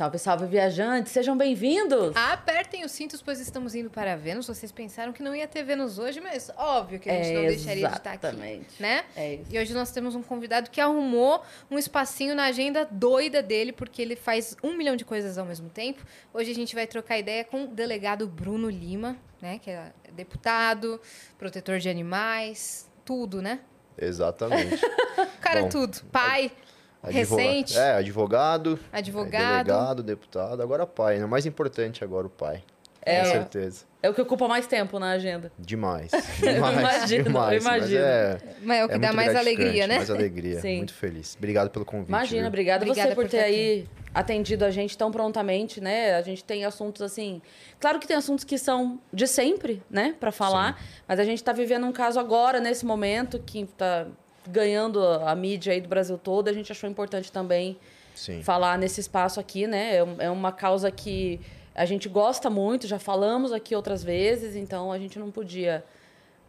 Salve, salve, viajantes! Sejam bem-vindos! Apertem os cintos, pois estamos indo para Vênus. Vocês pensaram que não ia ter Vênus hoje, mas óbvio que a gente É, não deixaria de estar exatamente. aqui, né? É isso. E hoje nós temos um convidado que arrumou um espacinho na agenda doida dele, porque ele faz um milhão de coisas ao mesmo tempo. Hoje a gente vai trocar ideia com o delegado Bruno Lima, né? Que é deputado, protetor de animais, tudo, né? Exatamente. O cara é Bom, tudo. Pai, Advoga- recente, É, advogado, advogado. delegado, deputado, agora pai, né? O mais importante agora o pai. É, Com ó. certeza. É o que ocupa mais tempo na agenda. Demais. Eu Demais, imagino, demais. eu imagino. Mas é, Mas é o que é dá mais alegria, né? Mais alegria. Sim. Muito feliz. Obrigado pelo convite. Imagina, viu? obrigada, Obrigada você por por ter aí atendido a gente tão prontamente, né? A gente tem assuntos assim. Claro que tem assuntos que são de sempre, né, Pra falar, mas a gente tá vivendo um caso agora, nesse momento, que tá ganhando a mídia aí do Brasil todo. A gente achou importante também Sim. falar nesse espaço aqui, né? É É uma causa que a gente gosta muito, já falamos aqui outras vezes, então a gente não podia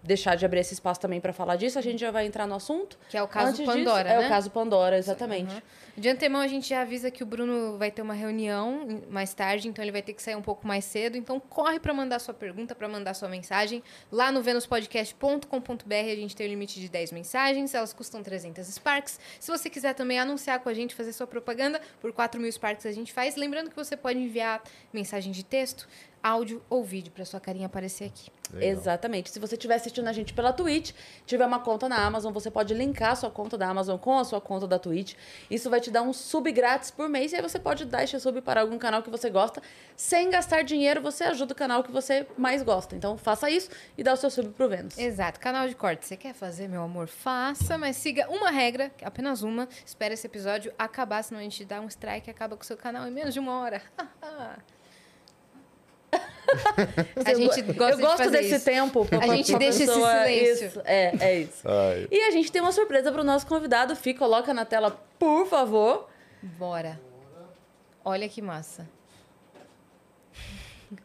deixar de abrir esse espaço também para falar disso. A gente já vai entrar no assunto. Que é o caso Antes Pandora, disso, né? É o caso Pandora, exatamente. Uhum. De antemão, a gente já avisa que o Bruno vai ter uma reunião mais tarde, então ele vai ter que sair um pouco mais cedo. Então, corre para mandar sua pergunta, para mandar sua mensagem. Lá no venuspodcast.com.br a gente tem o limite de 10 mensagens, elas custam 300 Sparks. Se você quiser também anunciar com a gente, fazer sua propaganda, por 4 mil Sparks a gente faz. Lembrando que você pode enviar mensagem de texto, áudio ou vídeo para sua carinha aparecer aqui. Legal. Exatamente. Se você estiver assistindo a gente pela Twitch, tiver uma conta na Amazon, você pode linkar a sua conta da Amazon com a sua conta da Twitch. Isso vai te dar um sub grátis por mês e aí você pode dar esse sub para algum canal que você gosta. Sem gastar dinheiro, você ajuda o canal que você mais gosta. Então faça isso e dá o seu sub pro Vênus. Exato, canal de corte. Você quer fazer, meu amor? Faça, mas siga uma regra, apenas uma. Espera esse episódio acabar, senão a gente dá um strike e acaba com o seu canal em menos de uma hora. a gente gosta Eu de gosto fazer desse isso. tempo. pra- A gente pra deixa esse pessoa- silêncio. Isso, é, é isso. Ai, E a gente tem uma surpresa pro nosso convidado. Fih, coloca na tela, por favor. Bora. Olha que massa.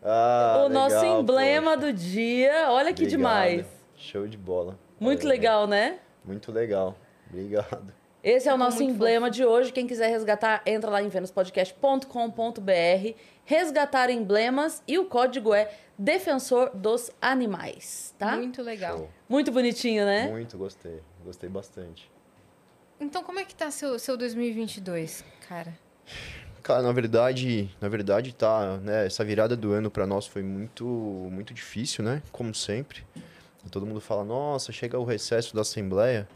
Ah, o nosso legal, emblema poxa. do dia. Olha que Obrigado. demais. Show de bola. Muito É, legal, né? Muito legal. Obrigado. Esse é o nosso muito emblema de hoje. Quem quiser resgatar, entra lá em venuspodcast.com.br. Resgatar emblemas e o código é Defensor dos Animais, tá? Muito, Muito legal. Show. bonitinho, né? Muito gostei. Gostei bastante. Então, como é que tá seu, seu 2022, cara? Cara, na verdade, na verdade tá, né, essa virada do ano pra nós foi muito muito difícil, né? Como sempre. Todo mundo fala: "Nossa, chega o recesso da assembleia,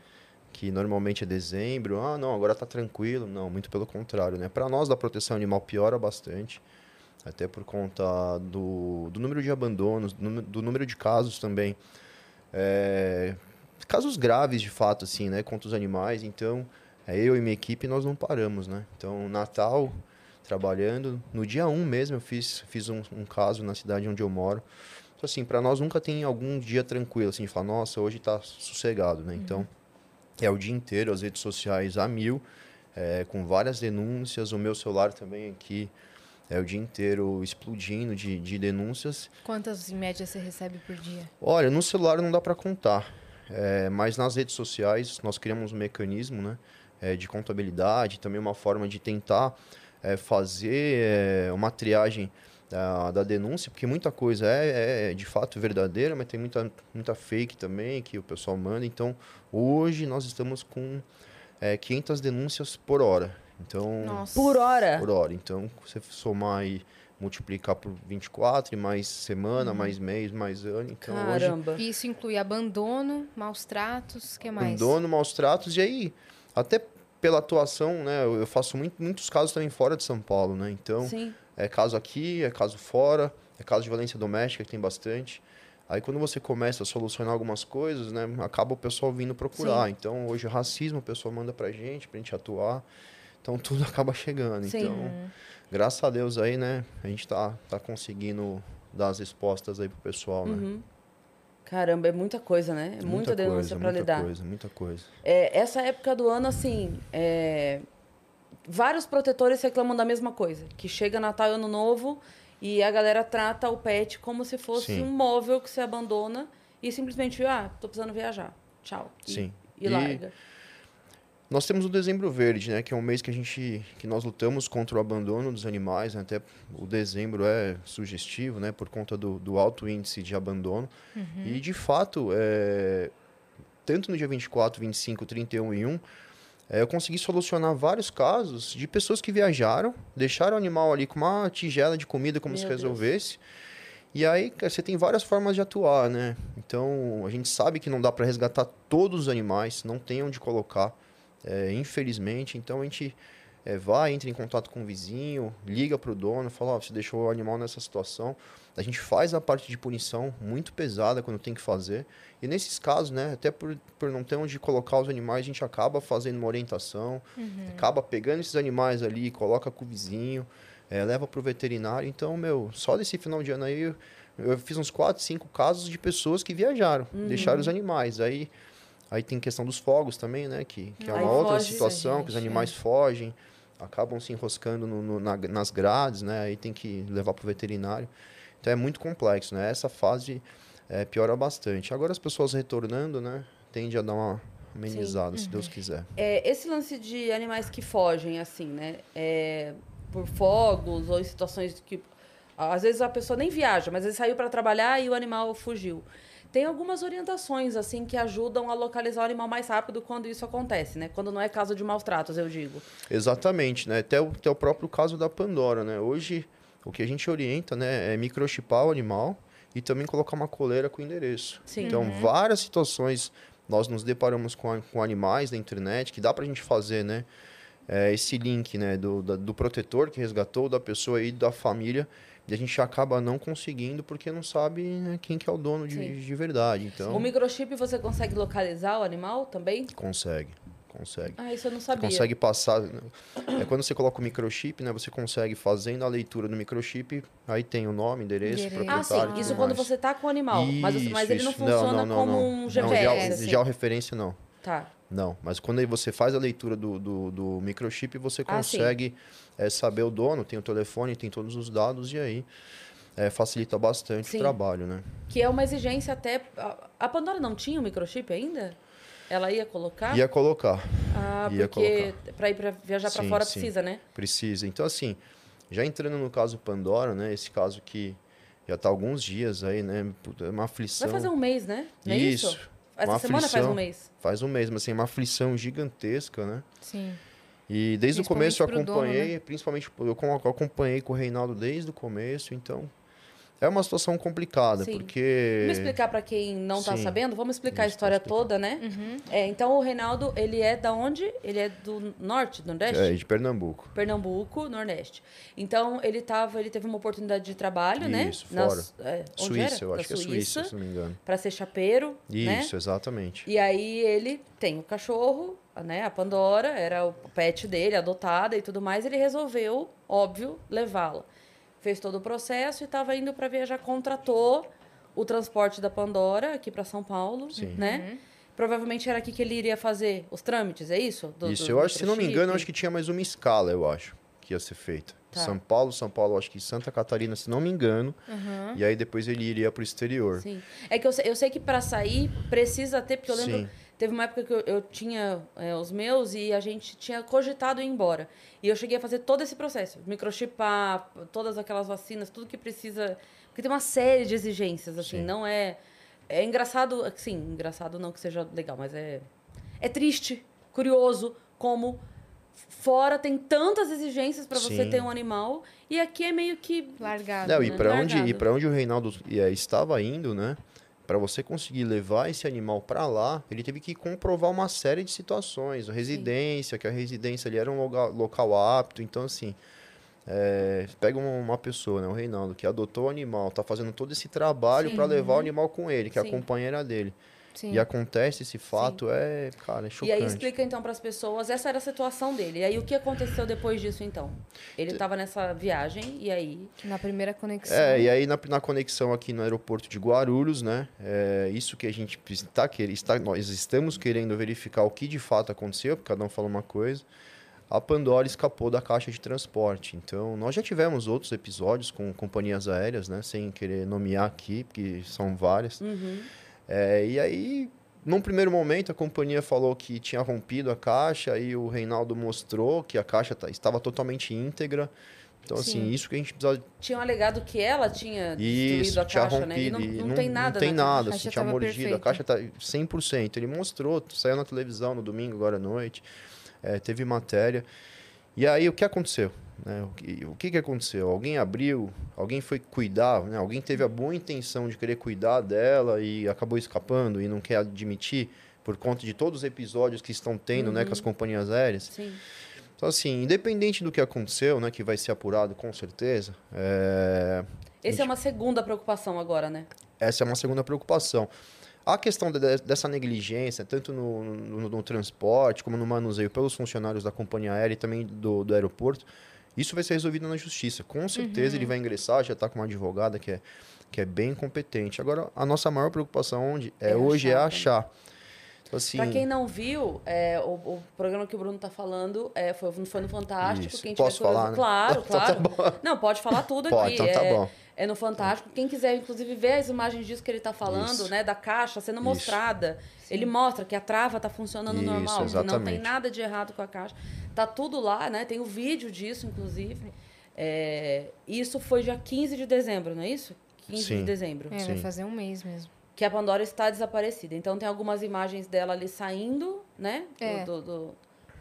que normalmente é dezembro. Ah, não, agora tá tranquilo". Não, muito pelo contrário, né? Para nós da proteção animal piora bastante, até por conta do, do número de abandonos, do, número- de casos também. É, casos graves de fato assim, né, contra os animais. Então, é, eu e minha equipe nós não paramos, né? Então, Natal trabalhando. No dia 1 mesmo eu fiz, fiz um, um caso na cidade onde eu moro. Então, assim, para nós nunca tem algum dia tranquilo, assim, de falar, nossa, hoje tá sossegado, né? Então, é o dia inteiro, as redes sociais a mil, é, com várias denúncias. O meu celular também aqui é o dia inteiro explodindo de, de denúncias. Quantas em média você recebe por dia? Olha, no celular não dá para contar, é, mas nas redes sociais nós criamos um mecanismo né, é, de contabilidade, também uma forma de tentar é, fazer é, uma triagem da, da denúncia, porque muita coisa é, é de fato verdadeira, mas tem muita, muita fake também que o pessoal manda. Então, hoje nós estamos com é, 500 denúncias por hora. Então, Nossa. Por hora. por hora. Então, você somar e multiplicar por 24, e mais semana, mais mês, mais ano. Então, hoje, Caramba. E isso inclui abandono, maus tratos, o que mais? abandono, maus tratos, e aí, até pela atuação, né, eu eu faço muito, muitos casos também fora de São Paulo, né, então, Sim. É caso aqui, é caso fora, é caso de violência doméstica, que tem bastante. Aí quando você começa a solucionar algumas coisas, né, acaba o pessoal vindo procurar. Então, hoje, racismo, o pessoal manda pra gente, pra gente atuar. Então, tudo acaba chegando. Sim. Então, graças a Deus aí, né, a gente tá, tá conseguindo dar as respostas aí pro pessoal, né. Uhum. Caramba, é muita coisa, né? É muita, denúncia coisa, pra muita lidar. coisa, muita coisa. É, essa época do ano, assim, é, vários protetores reclamam da mesma coisa. Que chega Natal e Ano Novo e a galera trata o pet como se fosse Sim. um móvel que você abandona e simplesmente, ah, tô precisando viajar. Tchau. E, Sim. E, E- larga. Nós temos o Dezembro Verde, né, que é um mês que a gente que nós lutamos contra o abandono dos animais, né, até o dezembro é sugestivo, né, por conta do, do alto índice de abandono. E de fato, é, tanto no dia 24, 25, 31 e 1, é, eu consegui solucionar vários casos de pessoas que viajaram, deixaram o animal ali com uma tigela de comida como Meu se Deus. resolvesse. E aí, você tem várias formas de atuar, né? Então, a gente sabe que não dá para resgatar todos os animais, não tem onde colocar, é, infelizmente. Então, a gente é, vai, entra em contato com o vizinho, liga para o dono, fala: ó, você deixou o animal nessa situação. A gente faz a parte de punição muito pesada quando tem que fazer. E nesses casos, né, até por, por não ter onde colocar os animais, a gente acaba fazendo uma orientação, acaba pegando esses animais ali, coloca com o vizinho, é, leva para o veterinário. Então, meu, só desse final de ano aí, eu, eu fiz uns 4, 5 casos de pessoas que viajaram, deixaram os animais. Aí, aí tem questão dos fogos também, né, que, que é Aí uma outra situação, que os gente, animais fogem, acabam se enroscando no- no- na- nas grades, né, aí tem que levar para o veterinário. Então, é muito complexo, né, essa fase é, piora bastante. Agora, as pessoas retornando, né, tende a dar uma amenizada, se Deus quiser. É, esse lance de animais que fogem, assim, né? É, por fogos ou em situações que. Às vezes a pessoa nem viaja, mas ele saiu para trabalhar e o animal fugiu. Tem algumas orientações, assim, que ajudam a localizar o animal mais rápido quando isso acontece, né? Quando não é caso de maus tratos, eu digo. Exatamente, né? Até o, até o próprio caso da Pandora, né? Hoje, o que a gente orienta, né, é microchipar o animal e também colocar uma coleira com endereço. Sim. Então, várias situações nós nos deparamos com, a- com animais da internet que dá pra gente fazer, né? é, esse link, né, do, da- do protetor que resgatou, da pessoa e da família, e a gente acaba não conseguindo porque não sabe né, quem que é o dono Sim. de, de verdade. Então, O microchip você consegue localizar o animal também? consegue, consegue. Ah, isso eu não sabia. consegue passar. né? É, quando você coloca o microchip, né? Você consegue fazendo a leitura do microchip, aí tem o nome, endereço. Ah, proprietário. sim. e Isso quando mais. você tá com o animal. mas, você- mas Isso, ele não isso. funciona como um Não, GPS. geo- assim. georreferência não. Tá. Não, mas quando aí você faz a leitura do, do, do microchip, você Ah, consegue é, saber o dono, tem o telefone, tem todos os dados, e aí é, facilita bastante Sim. o trabalho, né? Que é uma exigência até. a- Pandora não tinha o microchip ainda? Ela ia colocar? Ia colocar, Ah, ia porque para ir para viajar para fora sim. precisa, né? precisa. Então, assim, já entrando no caso Pandora, né? Esse caso que já tá há alguns dias aí, né? puta, É uma aflição. Vai fazer um mês, né? Não é isso? Essa uma semana faz aflição. um mês. Faz um mês, mas assim, uma aflição gigantesca, né? Sim. E desde o começo eu pro dono, acompanhei, principalmente eu acompanhei com o Reinaldo desde o começo, então é uma situação complicada, Sim. porque Vamos explicar para quem não tá Sim. sabendo? Vamos explicar a Isso, história explicar. toda, né? Uhum. É, então o Reinaldo, ele é da onde? Ele é do norte, do nordeste? é de Pernambuco. Pernambuco, Nordeste. Então ele tava, ele teve uma oportunidade de trabalho, né? Isso, Nas- é, onde Suíça, era? eu Da acho que é Suíça, se não me engano. para ser chapeiro, né? Isso, exatamente. E aí ele tem o cachorro, né? A Pandora, era o pet dele, adotada e tudo mais. Ele resolveu, óbvio, levá-la. Fez todo o processo e estava indo para viajar, contratou o transporte da Pandora aqui para São Paulo, Sim. né? Provavelmente era aqui que ele iria fazer os trâmites, é isso? Do- Isso, do eu acho, se não me engano, acho que tinha mais uma escala, eu acho, que ia ser feita. Tá. São Paulo, São Paulo, acho que Santa Catarina, se não me engano. E aí depois ele iria pro exterior. Sim. É que eu sei, eu sei que para sair precisa ter, porque eu lembro, Sim. Teve uma época que eu, eu tinha é, os meus e a gente tinha cogitado ir embora. E eu cheguei a fazer todo esse processo, microchipar, todas aquelas vacinas, tudo que precisa, porque tem uma série de exigências assim, Sim. não é é engraçado, sim, engraçado não que seja legal, mas é é triste, curioso como fora tem tantas exigências para você ter um animal e aqui é meio que Largado. Não, e né? para onde, e pra onde o Reinaldo eh, estava indo, né? Para você conseguir levar esse animal para lá, ele teve que comprovar uma série de situações. A residência, que a residência ali era um local, local apto. Então, assim, é, pega uma, pessoa, né, o Reinaldo, que adotou o animal, tá fazendo todo esse trabalho Sim. para levar o animal com ele, que é a Sim. companheira dele. Sim. E acontece esse fato, é, cara, é E chocante. aí explica então para as pessoas, essa era a situação dele. E aí o que aconteceu depois disso então? Ele estava nessa viagem e aí Na primeira conexão. É, e aí na, na conexão aqui no aeroporto de Guarulhos, né? É, isso que a gente está querendo, está, nós estamos querendo verificar o que de fato aconteceu, porque cada um fala uma coisa. A Pandora escapou da caixa de transporte. Então, nós já tivemos outros episódios com companhias aéreas, né? Sem querer nomear aqui, porque são várias. Uhum. É, e aí, num primeiro momento, a companhia falou que tinha rompido a caixa, aí o Reinaldo mostrou que a caixa tá- estava totalmente íntegra. Então, Sim. assim, isso que a gente precisa. Tinham alegado que ela tinha Isso, destruído a tinha caixa, né? E rompido. não, e não, tem nada Não tem caixa. nada, A assim, caixa tinha tava mordido. A caixa tá 100%. Ele mostrou, saiu na televisão no domingo, agora à noite. é, teve matéria. E aí, o que aconteceu? né? O, que, o que que aconteceu? Alguém abriu, alguém foi cuidar, né? alguém teve a boa intenção de querer cuidar dela e acabou escapando e não quer admitir por conta de todos os episódios que estão tendo né, com Uhum. as companhias aéreas. Sim. Então, assim, independente do que aconteceu, né, que vai ser apurado com certeza, é, Essa é uma segunda preocupação agora, né? essa é uma segunda preocupação. A questão de- dessa negligência, tanto no, no- no transporte como no manuseio pelos funcionários da companhia aérea e também do, do aeroporto, isso vai ser resolvido na justiça. Com certeza ele vai ingressar, já está com uma advogada que é, que é bem competente. Agora, a nossa maior preocupação onde é, É hoje é achar, né? achar. Então, assim, Pra quem não viu, é, o, o programa que o Bruno tá falando é, foi, foi no Fantástico. Isso. Quem tiver Posso falar, né? Claro, Então tá claro. Não, pode falar tudo aqui. Pode, então tá é, bom. é no Fantástico. Quem quiser, inclusive, ver as imagens disso que ele tá falando, Isso. né? Da caixa sendo Isso. mostrada. Ele mostra que a trava tá funcionando Isso, normal. que Não tem exatamente. nada de errado com a caixa. Tá tudo lá, né? Tem o vídeo disso, inclusive. É, isso foi dia 15 de dezembro, não é isso? 15 de Sim. dezembro. É, vai Sim. fazer um mês mesmo. Que a Pandora está desaparecida. Então tem algumas imagens dela ali saindo, né? É. do- do-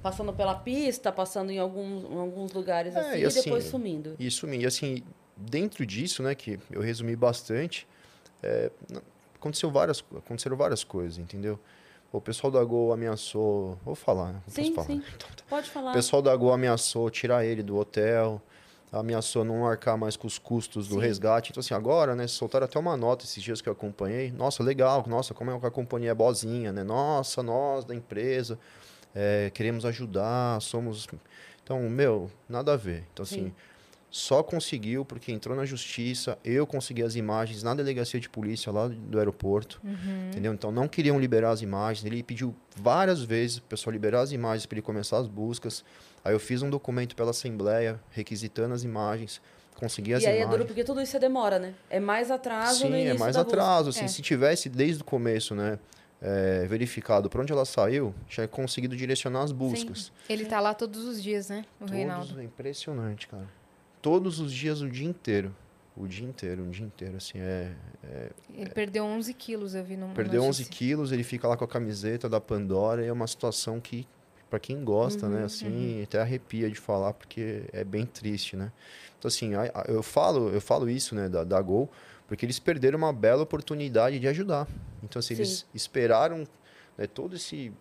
passando pela pista, passando em alguns, em alguns lugares É, assim, e e assim, depois sumindo. Isso, e assim, dentro disso, né, que eu resumi bastante, é, aconteceu várias, aconteceram várias coisas, entendeu? O pessoal da Gol ameaçou, vou falar, né? Sim, posso falar. sim. Então tá. Pode falar. O pessoal da Gol ameaçou tirar ele do hotel, ameaçou não arcar mais com os custos do Sim. resgate. Então, assim, agora, né, soltaram até uma nota esses dias que eu acompanhei. Nossa, legal, nossa, como é que a companhia é boazinha, né? Nossa, nós da empresa é, queremos ajudar, somos... Então, meu, nada a ver. Então, assim, Sim. só conseguiu porque entrou na justiça, eu consegui as imagens na delegacia de polícia lá do aeroporto, entendeu? Então não queriam liberar as imagens, ele pediu várias vezes o pessoal liberar as imagens para ele começar as buscas. Aí eu fiz um documento pela assembleia requisitando as imagens, consegui as E aí é imagens. duro porque tudo isso é demora, né? É mais atraso no Sim, início é mais atraso. Assim, É. Se tivesse desde o começo, né, é, verificado para onde ela saiu, já é conseguido direcionar as buscas. Ele tá lá todos os dias, né? O Reinaldo. Todos, é impressionante, cara. Todos os dias, o dia inteiro. O dia inteiro, o dia inteiro, assim, é... Ele perdeu 11 quilos, eu vi no Perdeu 11 quilos, ele fica lá com a camiseta da Pandora, e é uma situação que, pra quem gosta, Uhum, né, assim, até arrepia de falar, porque é bem triste, né. Então, assim, eu falo, eu falo isso, né, da, da Gol, porque eles perderam uma bela oportunidade de ajudar. Então, assim, eles Sim. esperaram né, todo esse,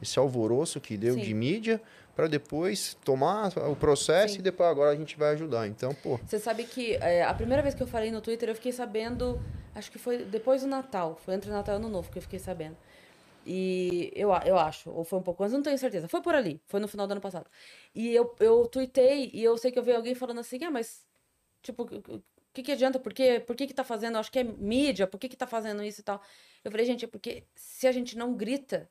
esse alvoroço que deu Sim. de mídia para depois tomar o processo Sim. e depois agora a gente vai ajudar. Então, pô, Você sabe que é, a primeira vez que eu falei no Twitter, eu fiquei sabendo, acho que foi depois do Natal, foi entre Natal e Ano Novo que eu fiquei sabendo. E eu, eu acho, ou foi um pouco antes, não tenho certeza. Foi por ali, foi no final do ano passado. E eu, eu tuitei, e eu sei que eu vi alguém falando assim, ah, mas, tipo, o que, que adianta? Por, quê? por que que tá fazendo? Acho que é mídia, por que que tá fazendo isso e tal? Eu falei, gente, é porque se a gente não grita,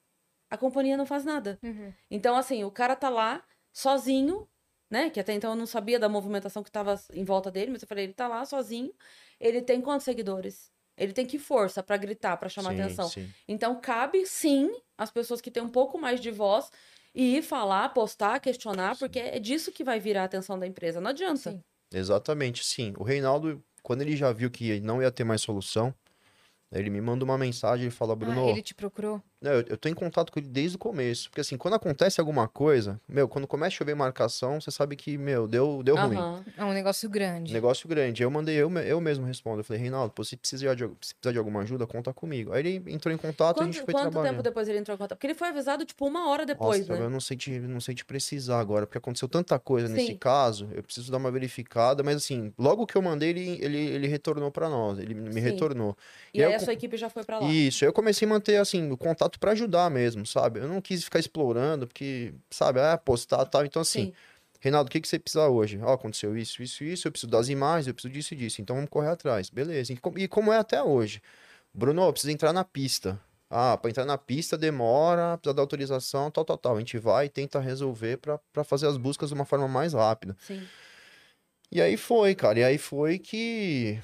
a companhia não faz nada. Uhum. Então, assim, o cara tá lá, sozinho, né? Que até então eu não sabia da movimentação que tava em volta dele, mas eu falei, ele tá lá sozinho. Ele tem quantos seguidores? Ele tem que força pra gritar, pra chamar sim, atenção. sim. Então, cabe sim as pessoas que têm um pouco mais de voz ir falar, postar, questionar, porque é disso que vai virar a atenção da empresa. Não adianta. Sim. Exatamente, sim. O Reinaldo, quando ele já viu que não ia ter mais solução, ele me manda uma mensagem e fala, Bruno, Ah, ele te procurou? Não, eu, eu tô em contato com ele desde o começo. Porque assim, quando acontece alguma coisa, meu, quando começa a chover marcação, você sabe que, meu, deu, deu ruim. Aham. É um negócio grande. Negócio grande. Eu mandei, eu, me- eu mesmo respondo. Eu falei, Reinaldo, pô, se precisar, de, se precisar de alguma ajuda, conta comigo. Aí ele entrou em contato e a gente Quanto, foi quanto trabalhando. tempo depois ele entrou em contato? Porque ele foi avisado, tipo, uma hora depois, Nossa, né? eu não sei, te, não sei te precisar agora, porque aconteceu tanta coisa nesse Sim. caso, eu preciso dar uma verificada, mas assim, logo que eu mandei, ele, ele, ele retornou pra nós, ele me Sim. retornou. E E aí aí a eu sua equipe já foi pra lá. Isso, eu comecei a manter, assim, o contato pra ajudar mesmo, sabe? Eu não quis ficar explorando, porque, sabe, ah, postar e tal. Então, assim, Sim. Reinaldo, o que, que você precisa hoje? Ó, aconteceu isso, isso, isso, eu preciso das imagens, eu preciso disso e disso. Então, vamos correr atrás. Beleza. E com- como é até hoje? Bruno, eu preciso entrar na pista. Ah, pra entrar na pista demora, precisa da autorização, tal, tal, tal. A gente vai e tenta resolver pra fazer as buscas de uma forma mais rápida. Sim. E aí foi, cara. E aí foi que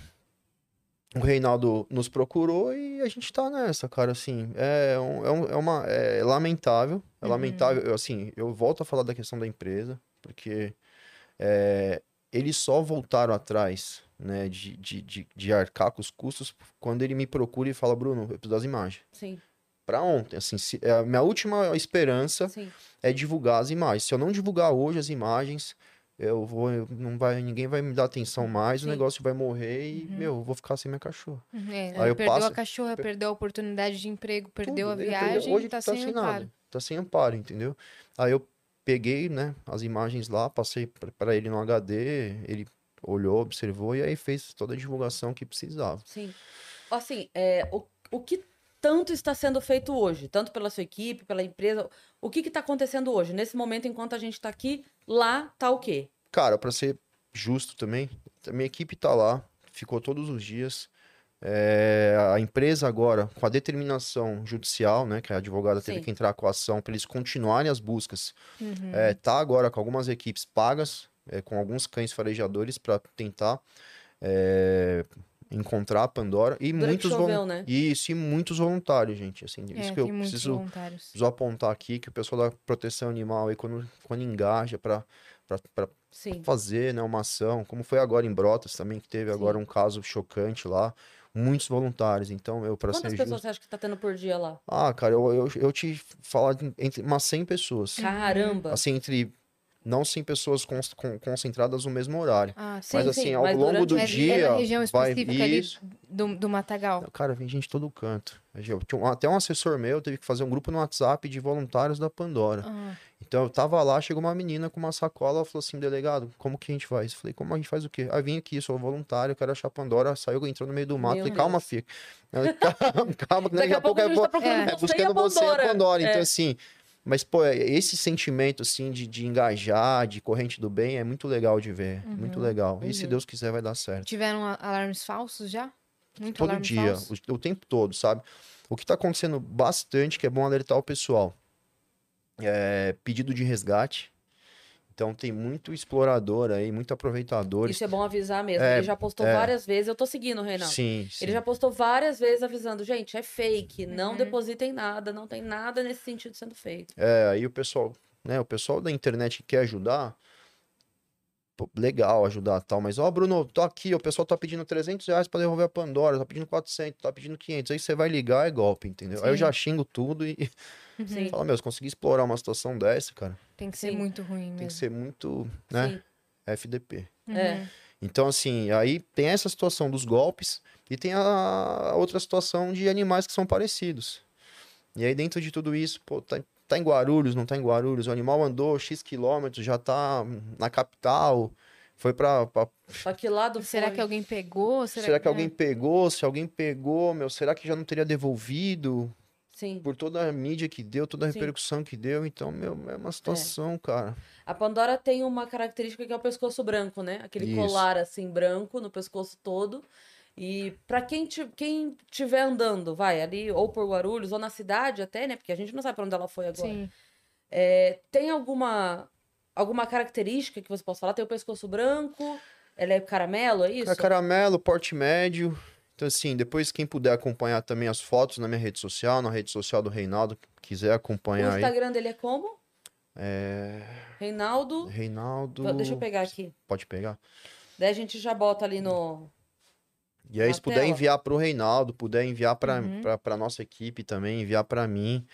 o Reinaldo nos procurou e a gente tá nessa, cara, assim, é, um- é, um- é uma, é lamentável, é Uhum. lamentável, eu, assim, eu volto a falar da questão da empresa, porque é, eles só voltaram atrás, né, de, de, de, de arcar com os custos quando ele me procura e fala, Bruno, eu preciso das imagens. Sim, Pra ontem, assim, se- é a minha última esperança sim. é divulgar as imagens. Se eu não divulgar hoje as imagens, eu vou, não vai, ninguém vai me dar atenção mais, Sim. o negócio vai morrer e, meu, eu vou ficar sem minha cachorra. É, Aí eu perdeu passo- a cachorra, perdeu a oportunidade de emprego, perdeu Tudo. a perdeu- viagem, Hoje tá, sem amparo. nada. Tá sem amparo, entendeu? Aí eu peguei, né, as imagens lá, passei pra- pra ele no HD, ele olhou, observou e aí fez toda a divulgação que precisava. Sim. Assim, é, o, o que tanto está sendo feito hoje, tanto pela sua equipe, pela empresa, o que está acontecendo hoje? Nesse momento, enquanto a gente está aqui, lá tá o quê? Cara, pra ser justo também, a minha equipe tá lá, ficou todos os dias. É, a empresa agora, com a determinação judicial, né, que a advogada teve Sim. que entrar com a ação para eles continuarem as buscas, Uhum. é, tá agora com algumas equipes pagas, é, com alguns cães farejadores para tentar encontrar a Pandora e Durante muitos choveu, né? Isso, e muitos voluntários, gente. Assim, É, isso que eu preciso preciso apontar aqui que o pessoal da proteção animal aí quando, quando engaja para Sim. fazer né, uma ação, como foi agora em Brotas também, que teve agora Sim. um caso chocante lá, muitos voluntários. Então, eu, para Quantas pessoas justo. você acha que tá tendo por dia lá? Ah, cara, eu, eu, eu te falar de- entre umas 100 pessoas. Caramba! Assim, entre. Não 100 pessoas con- con- concentradas no mesmo horário. Ah, sim. Mas Sim, assim, sim, ao mas longo do É, dia. é na região vai específica ali isso. do, do Matagal. Cara, vem gente de todo canto. Até um assessor meu teve que fazer um grupo no WhatsApp de voluntários da Pandora. Ah, Então eu tava lá, chegou uma menina com uma sacola, ela falou assim, delegado, como que a gente faz? Eu falei, como a gente faz o quê? Ah, vim aqui, sou voluntário, quero achar Pandora, saiu, entrou no meio do mato, Meu falei, calma, filha. Ela, calma, calma, que Daqui daqui a pouco vou tá é, a buscando você a Pandora. Pandora. Então É. assim, mas pô, é- esse sentimento assim de, de engajar, de corrente do bem, é muito legal de ver, muito legal. E se Uhum. Deus quiser vai dar certo. tiveram alarmes falsos já? Muito Todo dia, o, o tempo todo, sabe? O que tá acontecendo bastante, que é bom alertar o pessoal, é pedido de resgate. Então tem muito explorador aí, muito aproveitador. Isso é bom avisar mesmo. É, Ele já postou é. várias vezes. Eu tô seguindo, Reinaldo. Sim, sim. Ele já postou várias vezes avisando, gente, é fake, não Uhum. depositem nada, não tem nada nesse sentido sendo feito. É, aí o pessoal, né, o pessoal da internet que quer ajudar, pô, legal ajudar tal, mas ó, Bruno, tô aqui, o pessoal tá pedindo 300 reais pra devolver a Pandora, tá pedindo 400, tá pedindo 500, aí você vai ligar, é golpe, entendeu? Aí eu Sim. já xingo tudo e Sim. falo, meu, se conseguir explorar uma situação dessa, cara, Tem que ser Sim. muito ruim mesmo. tem que ser muito, né, Sim. FDP. É. Uhum. Então, assim, aí tem essa situação dos golpes e tem a outra situação de animais que são parecidos. E aí, dentro de tudo isso, pô, tá, tá em Guarulhos, não tá em Guarulhos, o animal andou X quilômetros, já tá na capital, foi pra. pra- Só que lá do Será foi- que alguém pegou? Será, que alguém pegou? Se alguém pegou, meu, será que já não teria devolvido? Sim. Por toda a mídia que deu, toda a Sim. repercussão que deu, então, meu, é uma situação, cara. A Pandora tem uma característica que é o pescoço branco, né? Aquele Isso. colar assim branco no pescoço todo. E pra quem quem tiver andando, vai ali ou por Guarulhos ou na cidade até, né? Porque a gente não sabe pra onde ela foi agora. Sim. É, tem alguma alguma característica que você possa falar? Tem o pescoço branco, ela é caramelo, é isso? É caramelo, porte médio. Então, assim, depois quem puder acompanhar também as fotos na minha rede social, na rede social do Reinaldo, quiser O acompanhar aí. Instagram dele é como? É. Reinaldo. Reinaldo. Deixa eu pegar aqui. Pode pegar. Daí a gente já bota ali no. E aí, Na se puder tela. enviar pro Reinaldo, puder enviar pra, Uhum. pra, pra nossa equipe também, enviar pra mim.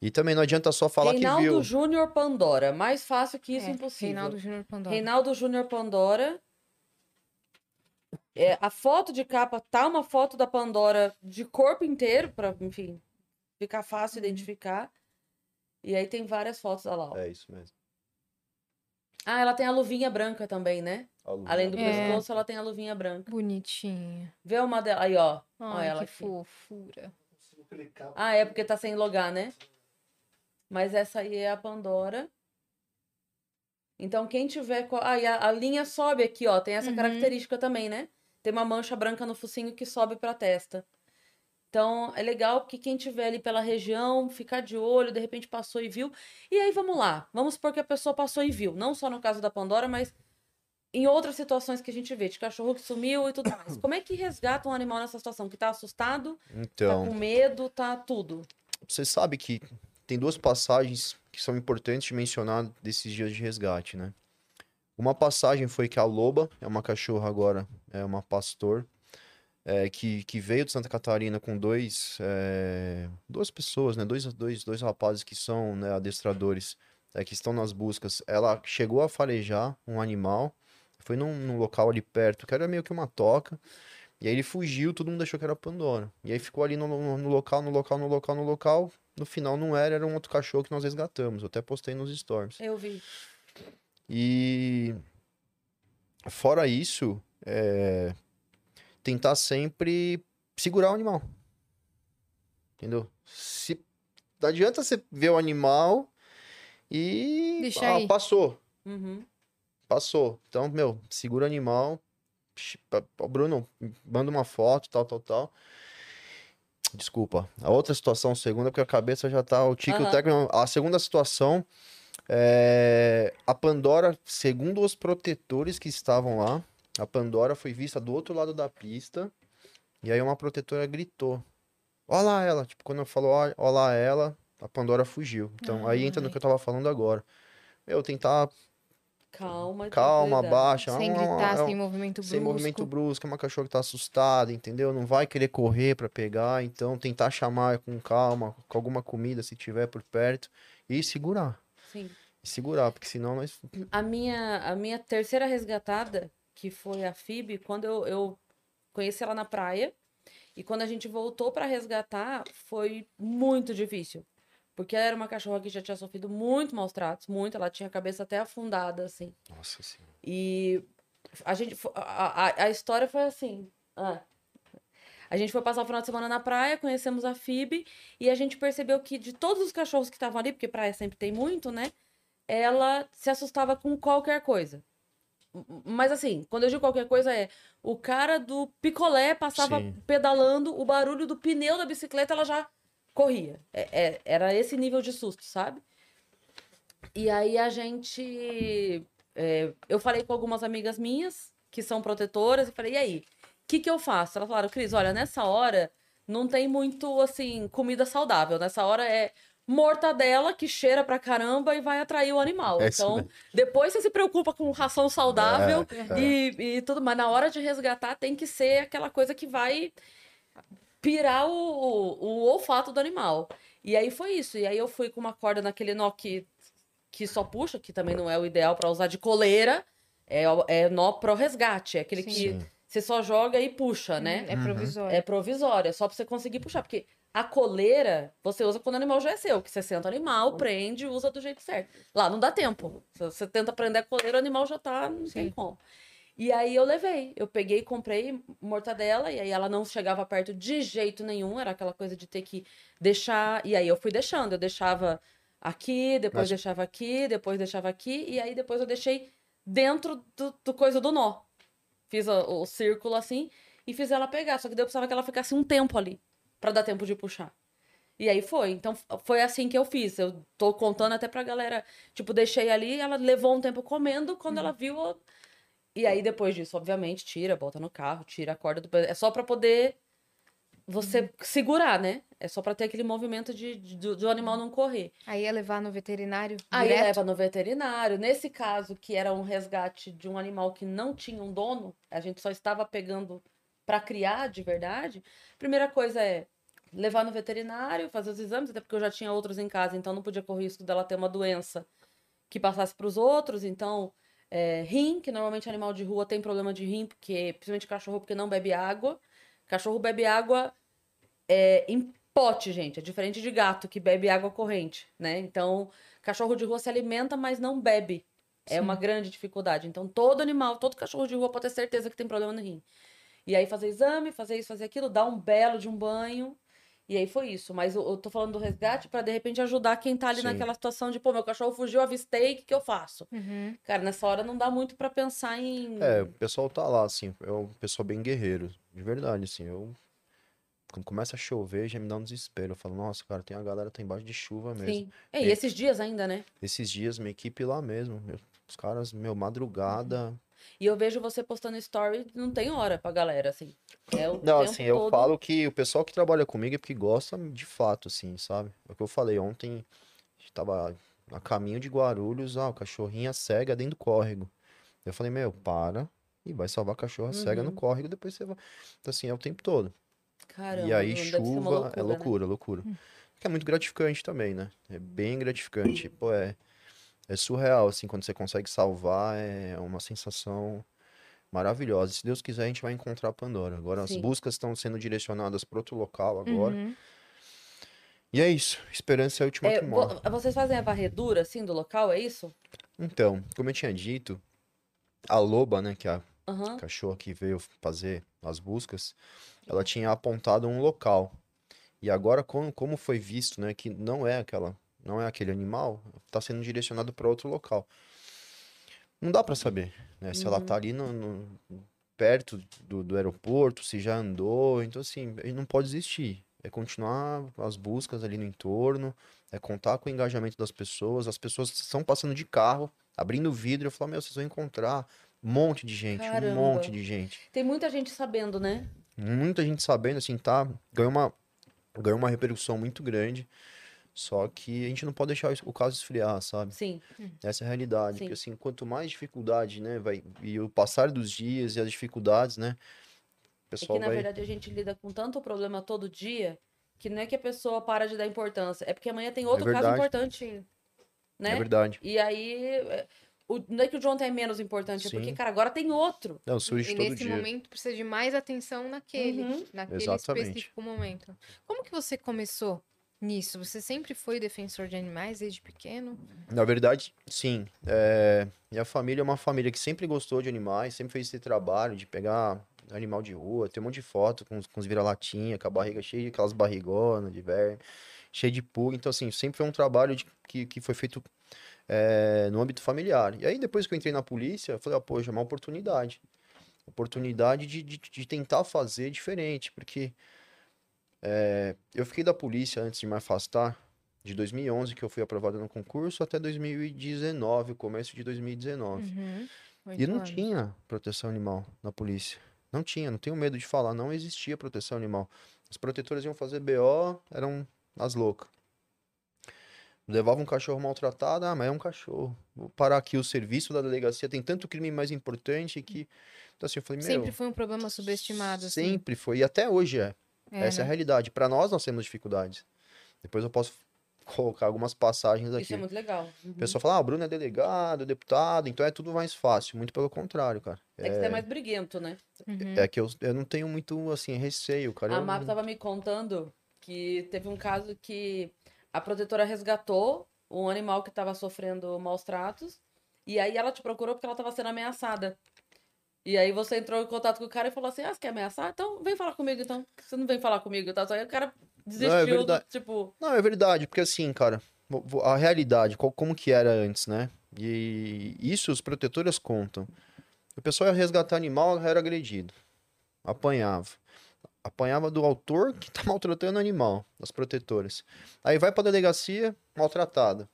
E também não adianta só falar Reinaldo que viu. Júnior Pandora. Mais fácil que isso, É, impossível. Reinaldo Júnior Pandora. Reinaldo Júnior Pandora. É, a foto de capa tá uma foto da Pandora de corpo inteiro, pra, enfim, ficar fácil Uhum. identificar. E aí tem várias fotos, olha lá. ó. É isso mesmo. Ah, ela tem a luvinha branca também, né? Além do É. pescoço, ela tem a luvinha branca. Bonitinha. Vê uma dela. Aí, ó. Ai, ela que aqui. fofura. Ah, é porque tá sem logar, né? Mas essa aí é a Pandora. Então, quem tiver. Ah, e a, a linha sobe aqui, ó. Tem essa Uhum. característica também, né? Tem uma mancha branca no focinho que sobe pra testa. Então, é legal porque quem tiver ali pela região, ficar de olho, de repente passou e viu. E aí, vamos lá. Vamos supor que a pessoa passou e viu. Não só no caso da Pandora, mas em outras situações que a gente vê, de cachorro que sumiu e tudo mais. Como é que resgata um animal nessa situação? Que tá assustado, tá Então, com medo, tá tudo. você sabe que tem duas passagens que são importantes de mencionar desses dias de resgate, né? Uma passagem foi que a Loba, é uma cachorra agora, é uma pastor, é, que, que veio de Santa Catarina com dois, é, duas pessoas, né? Dois, dois, dois rapazes que são né, adestradores, é, que estão nas buscas. Ela chegou a farejar um animal, foi num, num local ali perto, que era meio que uma toca, e aí ele fugiu, todo mundo achou que era Pandora. E aí ficou ali no, no, no local, no local, no local, no local. No final não era, era um outro cachorro que nós resgatamos. Eu até postei nos stories. Eu vi. E fora isso, é, tentar sempre segurar o animal. Entendeu? Se não adianta você ver o animal e Deixa ah, passou, Uhum. passou. Então, meu, segura o animal. Pa- Bruno, manda uma foto, tal, tal, tal. Desculpa. A outra situação, segunda, porque a cabeça já tá. O tique, o Aham. técnico. A segunda situação é. A Pandora, segundo os protetores que estavam lá, a Pandora foi vista do outro lado da pista. E aí uma protetora gritou: Olha lá ela. Tipo, quando eu falo, "Ó- olha lá ela, a Pandora fugiu. Então, aí entra no que eu tava falando agora. Eu tentar Calma. calma, baixa. Sem é gritar, é um- sem movimento brusco. sem movimento brusco, é uma cachorra que tá assustada, entendeu? Não vai querer correr pra pegar, então tentar chamar com calma, com alguma comida se tiver por perto e segurar. Sim. E segurar, porque senão nós A minha, a minha terceira resgatada, que foi a Phoebe, quando eu, eu conheci ela na praia, e quando a gente voltou pra resgatar, foi muito difícil. Porque ela era uma cachorra que já tinha sofrido muito maus tratos, muito, ela tinha a cabeça até afundada, assim. Nossa senhora. E a gente. A, a, a história foi assim. ah. A gente foi passar o final de semana na praia, conhecemos a Phoebe, e a gente percebeu que de todos os cachorros que estavam ali, porque praia sempre tem muito, né? Ela se assustava com qualquer coisa. Mas assim, quando eu digo qualquer coisa é o cara do picolé passava Sim. pedalando, o barulho do pneu da bicicleta ela já corria. É- é- era esse nível de susto, sabe? E aí a gente. é, eu falei com algumas amigas minhas que são protetoras e falei, e aí? O que, que eu faço? Elas falaram, Cris, olha, nessa hora não tem muito, assim, comida saudável. Nessa hora é mortadela que cheira pra caramba e vai atrair o animal. É isso então, depois você se preocupa com ração saudável É, e, e tudo, mas na hora de resgatar tem que ser aquela coisa que vai pirar o, o, o olfato do animal. E aí foi isso. E aí eu fui com uma corda naquele nó que, que só puxa, que também não é o ideal pra usar de coleira. É, o- é nó pro resgate. É aquele Sim. que Sim. você só joga e puxa, né? É provisório. É provisória, só pra você conseguir puxar. Porque a coleira você usa quando o animal já é seu. Que você senta o animal, prende e usa do jeito certo. Lá não dá tempo. Se você tenta prender a coleira, o animal já tá, não tem Sim. como. E aí eu levei. Eu peguei, comprei mortadela, e aí ela não chegava perto de jeito nenhum. Era aquela coisa de ter que deixar. E aí eu fui deixando. Eu deixava aqui, depois Mas- deixava aqui, depois deixava aqui, e aí depois eu deixei dentro do, do coisa do nó. Fiz a- o círculo assim e fiz ela pegar. Só que daí eu precisava que ela ficasse um tempo ali, pra dar tempo de puxar. E aí foi. Então foi assim que eu fiz. Eu tô contando até pra galera. Tipo, deixei ali, ela levou um tempo comendo. Quando ela viu. eu- E aí depois disso, obviamente, tira, bota no carro, tira a corda do. É só pra poder você segurar, né? É só pra ter aquele movimento de, de, do- animal não correr. Aí ia levar no veterinário Aí direto? leva no veterinário. Nesse caso, que era um resgate de um animal que não tinha um dono, a gente só estava pegando para criar de verdade. Primeira coisa é levar no veterinário, fazer os exames, até porque eu já tinha outros em casa, então não podia correr risco dela ter uma doença que passasse para os outros. Então, é, rim, que normalmente animal de rua tem problema de rim, porque principalmente cachorro, porque não bebe água. Cachorro bebe água é, em pote, gente. É diferente de gato que bebe água corrente, né? Então, cachorro de rua se alimenta, mas não bebe. É Sim. uma grande dificuldade. Então, todo animal, todo cachorro de rua pode ter certeza que tem problema no rim. E aí, fazer exame, fazer isso, fazer aquilo, dar um belo de um banho. E aí foi isso. Mas eu, eu tô falando do resgate pra de repente ajudar quem tá ali Sim. naquela situação de, pô, meu cachorro fugiu, avistei, o que, que eu faço? Uhum. Cara, nessa hora não dá muito pra pensar em. É, o pessoal tá lá, assim, é um pessoal bem guerreiro, de verdade, assim, eu... Quando começa a chover, já me dá um desespero. Eu falo, nossa, cara, tem a galera tá embaixo de chuva mesmo. Sim. É, e esses dias ainda, né? Esses dias, minha equipe lá mesmo, meu, os caras, meu, madrugada, E eu vejo você postando story, não tem hora pra galera, assim. É o Não, tempo assim, eu todo. falo que o pessoal que trabalha comigo é porque gosta de fato, assim, sabe? É o que eu falei ontem, a gente tava a caminho de Guarulhos, ah, o cachorrinha cega dentro do córrego. Eu falei, meu, para e vai salvar a cachorra cega no Uhum. córrego, depois você vai. Então, assim, é o tempo todo. Caramba, e aí, chuva, loucura, é né? loucura, loucura. Que é muito gratificante também, né? É bem gratificante. Pô, é, é surreal, assim, quando você consegue salvar, é uma sensação maravilhosa. Se Deus quiser, a gente vai encontrar a Pandora. Agora, Sim. as buscas estão sendo direcionadas para outro local agora. Uhum. E é isso. Esperança é a última É, que morre. vo- vocês fazem a varredura, assim, do local, é isso? Então, como eu tinha dito, a loba, né, que é a Aham. cachorra que veio fazer as buscas, ela tinha apontado um local. E agora, como, como foi visto, né, que não é aquela, não é aquele animal, está sendo direcionado para outro local. Não dá para saber, né, se ela Uhum. tá ali no, no- perto do, do aeroporto, se já andou, então assim, não pode desistir. É continuar as buscas ali no entorno, é contar com o engajamento das pessoas. As pessoas estão passando de carro, abrindo o vidro, eu falo, meu, vocês vão encontrar um monte de gente, um Caramba. monte de gente. Tem muita gente sabendo, né? Muita gente sabendo, assim, tá? Ganhou uma, ganhou uma repercussão muito grande. Só que a gente não pode deixar o caso esfriar, sabe? Sim. Essa é a realidade. Sim. Porque, assim, quanto mais dificuldade, né, vai... E o passar dos dias e as dificuldades, né? O É pessoal que, na vai... verdade, a gente lida com tanto problema todo dia que não é que a pessoa para de dar importância, é porque amanhã tem outro caso verdade. importante, Sim. né? É verdade. E aí, é, o- não é que o de ontem é menos importante, é porque, Sim. cara, agora tem outro. Não, surge E todo nesse dia. momento precisa de mais atenção naquele, Uhum. naquele Exatamente. específico momento. Como que você começou nisso? Você sempre foi defensor de animais desde pequeno? Na verdade, sim. É, Minha família é uma família que sempre gostou de animais, sempre fez esse trabalho de pegar animal de rua, tem um monte de foto com, os- com os vira-latinha, com a barriga cheia de aquelas barrigonas de verme, cheia de pulga. Então, assim, sempre foi um trabalho de- que, que foi feito é, no âmbito familiar. E aí, depois que eu entrei na polícia, eu falei, ah, poxa, é uma oportunidade. Oportunidade de, de, de tentar fazer diferente, porque é, eu fiquei da polícia antes de me afastar, de 2011, que eu fui aprovado no concurso, até 2019, começo de 2019. Uhum. E não tinha proteção animal na polícia. Não tinha, não tenho medo de falar, não existia proteção animal. Os protetores iam fazer BO, eram as loucas. Levava um cachorro maltratado, ah, mas é um cachorro. Vou parar aqui o serviço da delegacia, tem tanto crime mais importante que. Então, assim, eu falei, meu. Sempre foi um problema subestimado, assim. Sempre foi, e até hoje é. É, Essa é a né? realidade. Para nós, nós temos dificuldades. Depois eu posso colocar algumas passagens aqui. Isso é muito legal. Uhum. O pessoal fala, ah, o Bruno é delegado, deputado, então é tudo mais fácil. Muito pelo contrário, cara. É que você é mais briguento, né? Uhum. É que eu, eu não tenho muito, assim, receio, cara. A Eu Map não- tava me contando que teve um caso que a protetora resgatou um animal que tava sofrendo maus tratos. E aí ela te procurou porque ela tava sendo ameaçada. E aí você entrou em contato com o cara e falou assim: Ah, você quer ameaçar? Então vem falar comigo, então. Você não vem falar comigo, tá? Só aí o cara desistiu, verdade. tipo. Não, é verdade, porque assim, cara, a realidade, como que era antes, né? E isso os protetores contam. O pessoal ia resgatar animal, era agredido. Apanhava. Apanhava do autor que tá maltratando o animal, das protetoras. Aí vai pra delegacia, maltratada.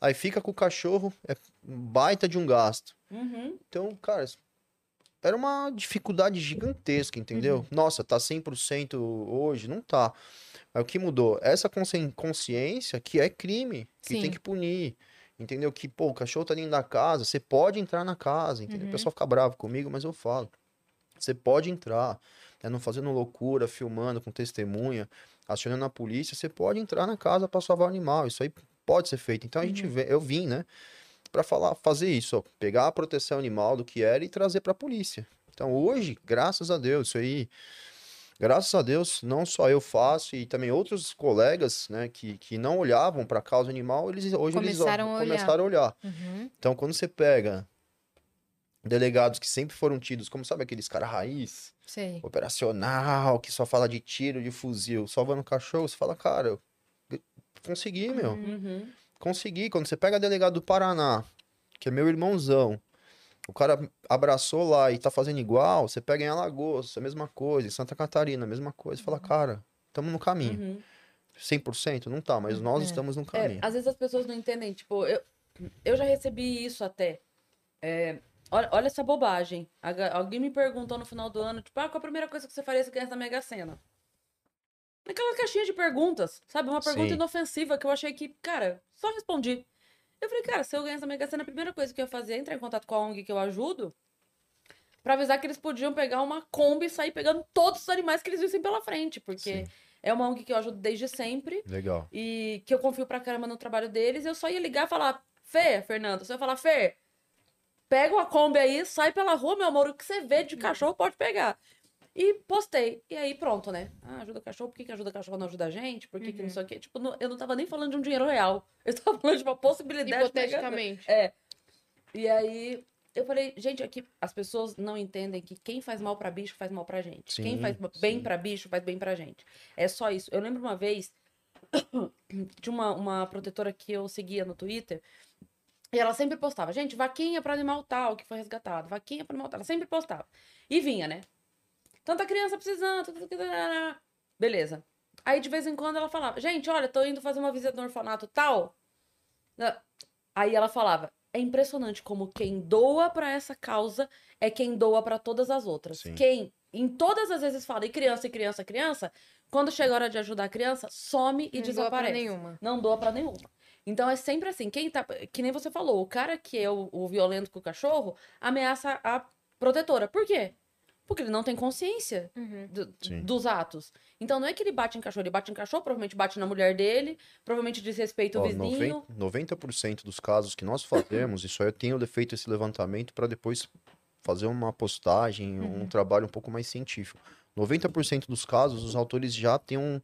Aí fica com o cachorro, é baita de um gasto. Uhum. Então, cara, era uma dificuldade gigantesca, entendeu? Nossa, tá 100% hoje? Não tá. Aí o que mudou? Essa consci- consciência que é crime, que Sim. tem que punir. Entendeu? Que, pô, o cachorro tá dentro da casa, você pode entrar na casa, entendeu? Uhum. O pessoal fica bravo comigo, mas eu falo. Você pode entrar, né? não fazendo loucura, filmando com testemunha, acionando a polícia, você pode entrar na casa para salvar o animal. Isso aí pode ser feito. Então a gente Uhum. vê, eu vim, né, para falar, fazer isso, ó, pegar a proteção animal do que era e trazer para a polícia. Então hoje, graças a Deus, isso aí, graças a Deus, não só eu faço e também outros colegas, né, que, que não olhavam para a causa animal, eles hoje eles ó, Começaram a olhar. começaram a olhar. Uhum. Então, quando você pega delegados que sempre foram tidos como, sabe, aqueles cara raiz, Sei. operacional, que só fala de tiro, de fuzil, salvando cachorro, você fala, cara, eu consegui, meu. Uhum. Uhum. Consegui. Quando você pega delegado do Paraná, que é meu irmãozão, o cara abraçou lá e tá fazendo igual, você pega em Alagoas, é a mesma coisa, em Santa Catarina, a mesma coisa, fala, cara, estamos no caminho. Uhum. 100% não tá, mas nós É. estamos no É, caminho. às vezes as pessoas não entendem, tipo, eu, eu já recebi isso até. É, Olha, olha essa bobagem. Alguém me perguntou no final do ano, tipo, ah, qual a primeira coisa que você faria se ganhasse na Mega Sena? Naquela caixinha de perguntas, sabe? Uma pergunta Sim. inofensiva que eu achei que, cara, só respondi. Eu falei, cara, se eu ganhasse na Mega Sena, a primeira coisa que eu ia fazer é entrar em contato com a ONG que eu ajudo pra avisar que eles podiam pegar uma Kombi e sair pegando todos os animais que eles vissem pela frente, porque Sim. é uma ONG que eu ajudo desde sempre Legal. e que eu confio pra caramba no trabalho deles, eu só ia ligar e falar, Fê, Fernando, você ia falar, Fê, pega uma Kombi aí, sai pela rua, meu amor, o que você vê de cachorro pode pegar. E postei. E aí pronto, né? Ah, ajuda cachorro, por que, que ajuda cachorro não ajuda a gente? Por que, que não sei o quê? Tipo, não- eu não tava nem falando de um dinheiro real. Eu tava falando de uma possibilidade. de Hipoteticamente. É. E aí eu falei, gente, aqui as pessoas não entendem que quem faz mal pra bicho faz mal pra gente. quem Sim, faz bem pra bicho faz bem pra gente. É só isso. Eu lembro uma vez de uma, uma protetora que eu seguia no Twitter. E ela sempre postava, gente, vaquinha pra animal tal que foi resgatado, vaquinha pra animal tal. Ela sempre postava. E vinha, né? Tanta criança precisando. Beleza. Aí de vez em quando ela falava, gente, olha, tô indo fazer uma visita no orfanato tal. Aí ela falava, é impressionante como quem doa pra essa causa é quem doa pra todas as outras. Sim. Quem em todas as vezes fala, e criança, e criança, criança, quando chega a hora de ajudar a criança, some e Não doa pra desaparece. nenhuma. Não doa pra nenhuma. Então é sempre assim, quem tá, que nem você falou, o cara que é o, o violento com o cachorro ameaça a protetora. Por quê? Porque ele não tem consciência Uhum. do- dos atos. Então não é que ele bate em cachorro, ele bate em cachorro, provavelmente bate na mulher dele, provavelmente desrespeita o Ó, vizinho. 90%, 90% dos casos que nós fazemos, isso aí eu tenho feito esse levantamento para depois fazer uma postagem, um trabalho um pouco mais científico. 90% dos casos, os autores já têm um,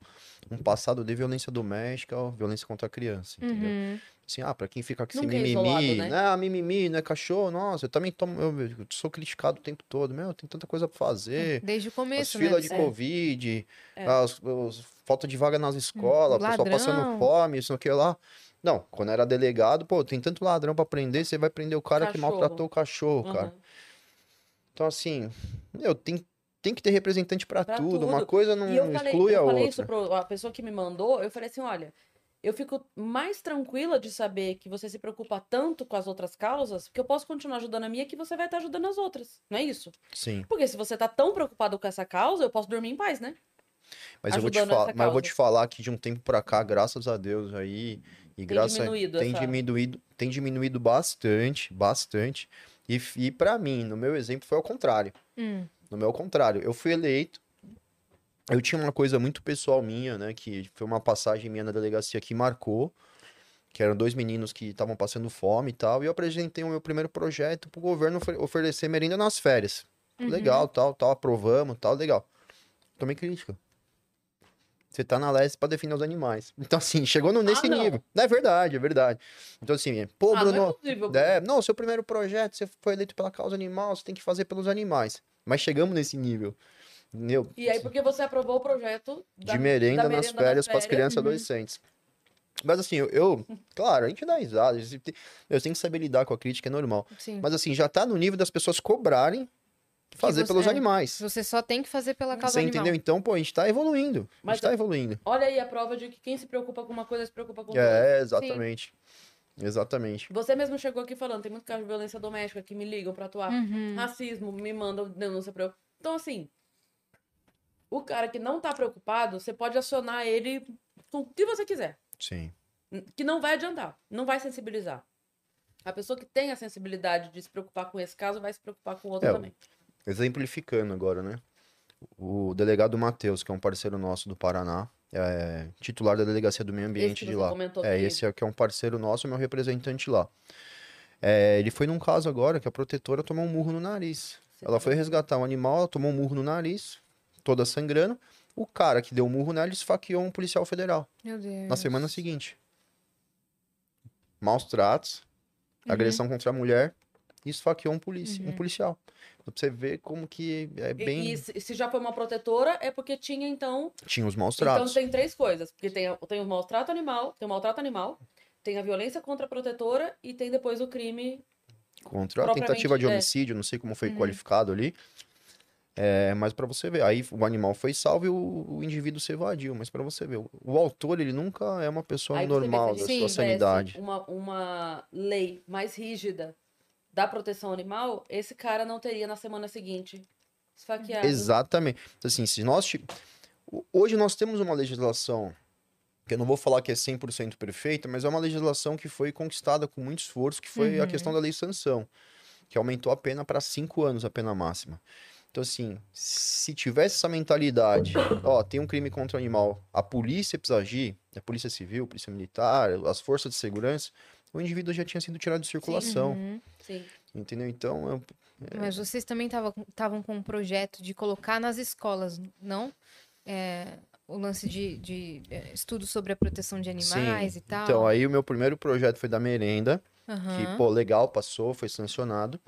um passado de violência doméstica ou violência contra a criança, entendeu? Uhum. Assim, ah, pra quem fica com esse Nunca é mimimi, isolado, né? Ah, mimimi, não é cachorro, nossa, eu também tomo, eu, eu sou criticado o tempo todo, meu, tem tanta coisa pra fazer. Desde o As começo, né? filas de É. Covid, É. as, os- falta de vaga nas escolas, o pessoal passando fome, isso aqui lá. Não, quando era delegado, pô, tem tanto ladrão pra prender, você vai prender o cara que Cachorro. maltratou o cachorro, cara. Uhum. Então, assim, meu, tem, tem que ter representante pra, Pra tudo. Uma tudo. coisa não E eu falei, exclui a eu falei outra. isso pra pessoa que me mandou, eu falei assim, olha, eu fico mais tranquila de saber que você se preocupa tanto com as outras causas, que eu posso continuar ajudando a minha, que você vai estar ajudando as outras. Não é isso? Sim, Porque se você tá tão preocupado com essa causa, eu posso dormir em paz, né? mas eu, vou falar, mas eu vou te falar que de um tempo pra cá, graças a Deus aí, e graças a- diminuído tem essa- diminuído, tem diminuído bastante, bastante. E, e para mim, no meu exemplo, foi ao contrário. Hum. No meu contrário, eu fui eleito. Eu tinha uma coisa muito pessoal minha, né? Que foi uma passagem minha na delegacia que marcou. Que eram dois meninos que estavam passando fome e tal. E eu apresentei o meu primeiro projeto pro governo ofer- oferecer merenda nas férias. Uhum. Legal, tal, tal, aprovamos, tal, legal. Tomei crítica. Você tá na leste pra defender os animais. Então, assim, chegou no, nesse Ah, não. nível. É verdade, é verdade. Então, assim, pô, ah, não Bruno, é possível. é, não, seu primeiro projeto, você foi eleito pela causa animal, você tem que fazer pelos animais. Mas chegamos nesse nível. Entendeu? E aí, porque você aprovou o projeto da- De merenda, da nas merenda férias para as crianças e uhum. adolescentes. Mas assim, eu, eu- claro, a gente dá risada. Eu tenho que saber lidar com a crítica, é normal. Sim. Mas assim, já tá no nível das pessoas cobrarem fazer você- pelos é. animais. Você só tem que fazer pela causa Você animal. entendeu? Então, pô, a gente tá evoluindo. A Mas gente tá evoluindo. Olha aí a prova de que quem se preocupa com uma coisa se preocupa com outra. É, exatamente. Exatamente. Você mesmo chegou aqui falando, tem muito caso de violência doméstica que me ligam pra atuar. Uhum. Racismo, me mandam denúncia pra eu. Então, assim, o cara que não tá preocupado, você pode acionar ele com o que você quiser. Sim. Que não vai adiantar, não vai sensibilizar. A pessoa que tem a sensibilidade de se preocupar com esse caso vai se preocupar com o outro É, também. Exemplificando agora, né? O delegado Matheus, que é um parceiro nosso do Paraná, é titular da Delegacia do Meio Ambiente que de você lá. comentou É, que- esse aqui é um parceiro nosso, meu representante lá. É, ele foi num caso agora que a protetora tomou um murro no nariz. Você Ela foi resgatar um animal, ela tomou um murro no nariz, toda sangrando. O cara que deu o murro nela esfaqueou um policial federal Meu Deus. na semana seguinte. Maus tratos, Uhum. agressão contra a mulher e esfaqueou um, polici um Uhum. policial. Então, pra você ver como que é E- bem. E, se se já foi uma protetora, é porque tinha, então. Tinha os maus Então tratos. tem três coisas. Porque tem, a- tem o maltrato animal, tem o maltrato animal, tem a violência contra a protetora e tem depois o crime. contra a tentativa de é. homicídio, não sei como foi Uhum. qualificado ali. É, mas pra você ver, aí o animal foi salvo e o, o indivíduo se evadiu. Mas pra você ver, o, o autor ele nunca é uma pessoa Aí a normal da sua tivesse sanidade. Uma, uma lei mais rígida da proteção animal, esse cara não teria na semana seguinte esfaqueado. Exatamente. Então, assim, se nós. Hoje nós temos uma legislação que eu não vou falar que é 100% perfeita, mas é uma legislação que foi conquistada com muito esforço, que foi a Uhum. questão da lei sanção, que aumentou a pena para cinco anos a pena máxima. Então, assim, se tivesse essa mentalidade, ó, tem um crime contra o animal, a polícia precisa agir, a polícia civil, a polícia militar, as forças de segurança, o indivíduo já tinha sido tirado de circulação, Uhum. Sim. entendeu? Então, eu- Mas vocês também estavam com um projeto de colocar nas escolas, não? É, o lance de, de é, estudo sobre a proteção de animais e tal. então aí o meu primeiro projeto foi da merenda, que, Aham. pô, legal, passou, foi sancionado.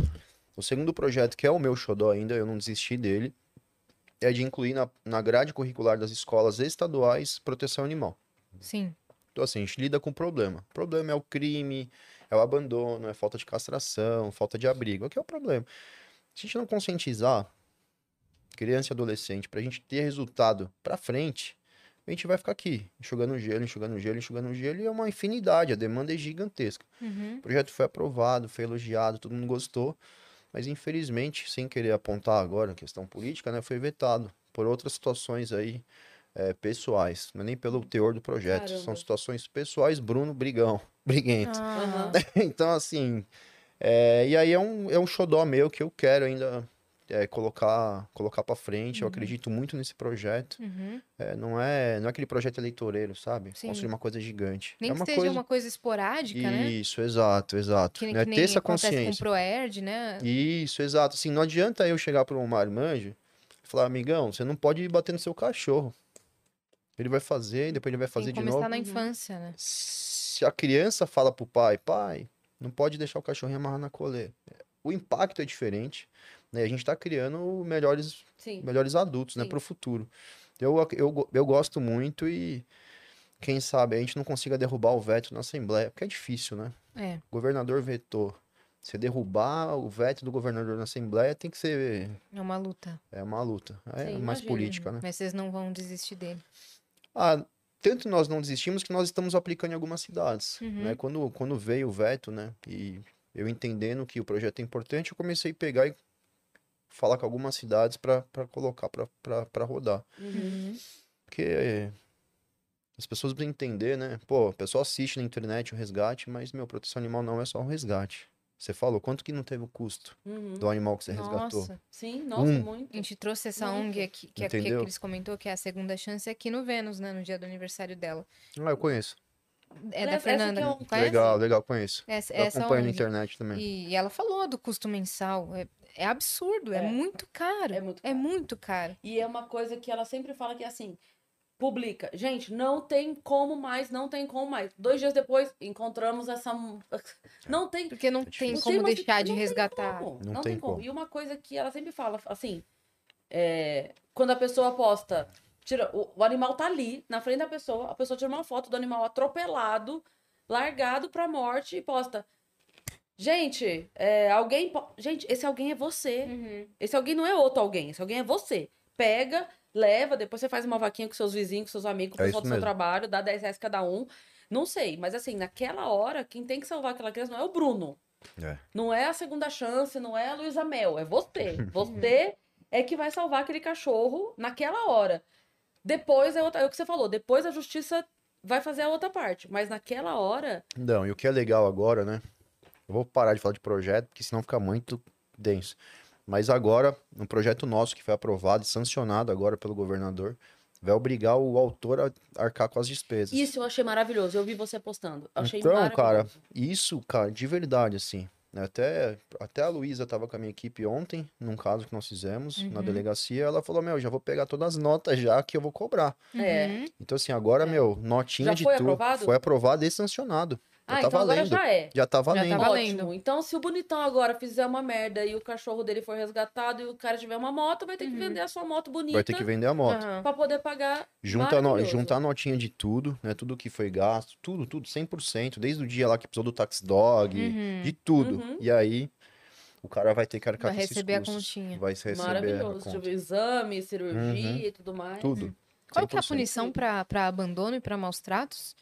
O segundo projeto, que é o meu xodó ainda, eu não desisti dele, é de incluir na, na grade curricular das escolas estaduais proteção animal. Sim. Então, assim, a gente lida com o problema. O problema é o crime, é o abandono, é falta de castração, falta de abrigo. O que é o problema? Se a gente não conscientizar criança e adolescente pra gente ter resultado pra frente, a gente vai ficar aqui, enxugando gelo, enxugando gelo, enxugando gelo, e é uma infinidade, a demanda é gigantesca. Uhum. O projeto foi aprovado, foi elogiado, todo mundo gostou, mas infelizmente, sem querer apontar agora a questão política, né, foi vetado por outras situações aí é, pessoais, não é nem pelo teor do projeto, são Caramba. situações pessoais, Bruno Brigão, briguento. Ah, então, assim, é, e aí é um, é um xodó meu que eu quero ainda é, colocar, colocar para frente, eu acredito muito nesse projeto, uhum. É, não, é, não é aquele projeto eleitoreiro, sabe? Sim. Construir uma coisa gigante. Nem é que uma seja coisa... uma coisa esporádica, né? Isso, exato, exato. Que, né? que Ter essa acontece com o consciência. Proerd, né? Isso, exato. Assim, não adianta eu chegar para um marmanjo e falar, amigão, você não pode bater no seu cachorro. Ele vai fazer, depois ele vai fazer de começar novo. na Uhum. infância, né? Se a criança fala pro pai, pai, não pode deixar o cachorrinho amarrar na coleira. O impacto é diferente, né? A gente tá criando melhores, Sim. melhores adultos, né, Sim. pro futuro. Eu, ac- eu, go- eu gosto muito e quem sabe a gente não consiga derrubar o veto na Assembleia, porque é difícil, né? É. O governador vetou. Você derrubar o veto do governador na Assembleia tem que ser. É uma luta. É uma luta. É Sim, mais política, né? Mas vocês não vão desistir dele. Ah, tanto nós não desistimos que nós estamos aplicando em algumas cidades. Uhum. Né? Quando, quando veio o veto, né? E eu entendendo que o projeto é importante, eu comecei a pegar e falar com algumas cidades para colocar para rodar. Uhum. Porque é, as pessoas precisam entender, né? Pô, o pessoal assiste na internet o resgate, mas, meu, proteção animal não é só um resgate. Você falou, quanto que não teve o custo Uhum. do animal que você resgatou? Nossa. Sim, nossa, Um. muito. A gente trouxe essa Muito. ONG aqui, que, é, que, eles comentou, que é a segunda chance, aqui no Vênus, né? No dia do aniversário dela. Ah, eu conheço. É da Essa- essa que é Fernanda. um- conhece? Legal, legal, conheço. Essa, Eu essa acompanho na internet também. E, e ela falou do custo mensal. É, é absurdo, é, É. muito caro. É muito É caro. muito caro. E é uma coisa que ela sempre fala que é assim, publica. Gente, não tem como mais, não tem como mais. Dois dias depois, encontramos essa... Não tem Porque não É tem difícil. como Não tem, deixar de não tem resgatar. como, Não Não, tem tem como. como. E uma coisa que ela sempre fala, assim, é, quando a pessoa posta, tira, o, o animal tá ali, na frente da pessoa, a pessoa tira uma foto do animal atropelado, largado pra morte e posta. Gente, é, alguém. po- Gente, esse alguém é você. Uhum. Esse alguém não é outro alguém, esse alguém é você. Pega, leva, depois você faz uma vaquinha com seus vizinhos, com seus amigos, com o É pessoal isso do seu mesmo. trabalho, dá 10 reais cada um. Não sei, mas assim, naquela hora, quem tem que salvar aquela criança não é o Bruno. É. Não é a segunda chance, não é a Luísa Mel, é você. Você é que vai salvar aquele cachorro naquela hora. Depois é, outra, é o que você falou, depois a justiça vai fazer a outra parte. Mas naquela hora, Não, e o que é legal agora, né? Eu vou parar de falar de projeto, porque senão fica muito denso. Mas agora, um projeto nosso que foi aprovado e sancionado agora pelo governador, vai obrigar o autor a arcar com as despesas. isso eu achei maravilhoso. Eu vi você postando. Eu achei Então, cara, Isso, cara, de verdade, assim. Né? Até, até a Luísa tava com a minha equipe ontem, num caso que nós fizemos na Uhum. delegacia. Ela falou: Meu, já vou pegar todas as notas já que eu vou cobrar. É. Uhum. Então, assim, agora, É. meu, notinha Já de foi tudo. aprovado? Foi aprovado e sancionado. Já Ah, tá então agora valendo. já é. Já tá tá valendo. valendo. Ótimo. Então, se o bonitão agora fizer uma merda e o cachorro dele for resgatado e o cara tiver uma moto, vai ter que Uhum. vender a sua moto bonita Vai ter que vender a moto. Aham. pra poder pagar. Junta, a no, Maravilhoso. junta a notinha de tudo, né? Tudo que foi gasto, tudo, tudo, 100%. Desde o dia lá que precisou do tax dog, Uhum. de tudo. Uhum. E aí, o cara vai ter que arcar Vai com esses receber a continha. Vai receber a Maravilhoso. conta. Tipo, exame, cirurgia Uhum. e tudo mais. Tudo. Qual que é a 100%. punição pra pra abandono e pra maus tratos?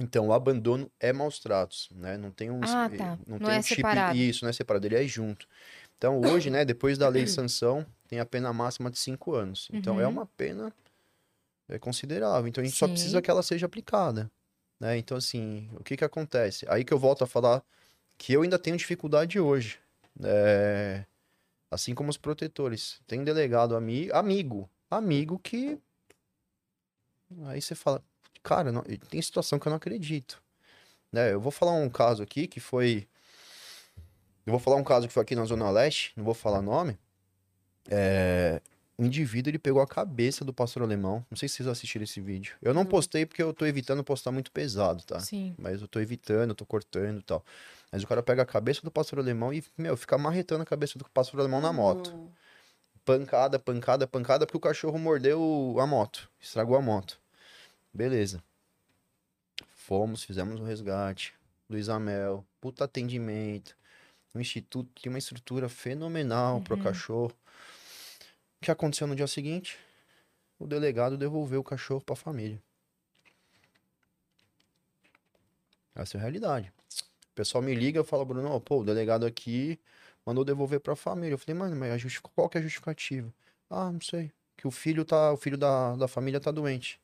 Então, o abandono é maus tratos, né? Não tem um... Ah, tá. Não, Não tem é um separado. Isso, não é separado, ele é junto. Então, hoje, né, depois da lei de sanção, tem a pena máxima de cinco anos. Então, é Uhum. uma pena é considerável. Então, a gente só Sim. precisa que ela seja aplicada, né? Então, assim, o que que acontece? Aí que eu volto a falar que eu ainda tenho dificuldade hoje. É, Assim como os protetores. Tem delegado ami... amigo, amigo que... Aí você fala, cara, não- tem situação que eu não acredito. Né? Eu vou falar um caso aqui que foi... Eu vou falar um caso que foi aqui na Zona Leste, não vou falar nome. É... O indivíduo, ele pegou a cabeça do pastor alemão. Não sei se vocês assistiram esse vídeo. Eu não Não. postei porque eu tô evitando postar muito pesado, tá? Sim. Mas eu tô evitando, eu tô cortando e tal. Mas o cara pega a cabeça do pastor alemão e, meu, fica marretando a cabeça do pastor alemão na moto. Hum. Pancada, pancada, pancada, porque o cachorro mordeu a moto. Estragou a moto. Beleza. Fomos, fizemos um resgate. Luiz Amel, puta atendimento. O instituto tinha uma estrutura fenomenal pro Uhum. cachorro. O que aconteceu no dia seguinte? O delegado devolveu o cachorro pra família. Essa é a realidade. O pessoal me liga e fala, Bruno, pô, o delegado aqui mandou devolver pra família. Eu falei, mano, mas qual que é a justificativa? Ah, não sei. Que o filho tá, o filho da, da família tá doente.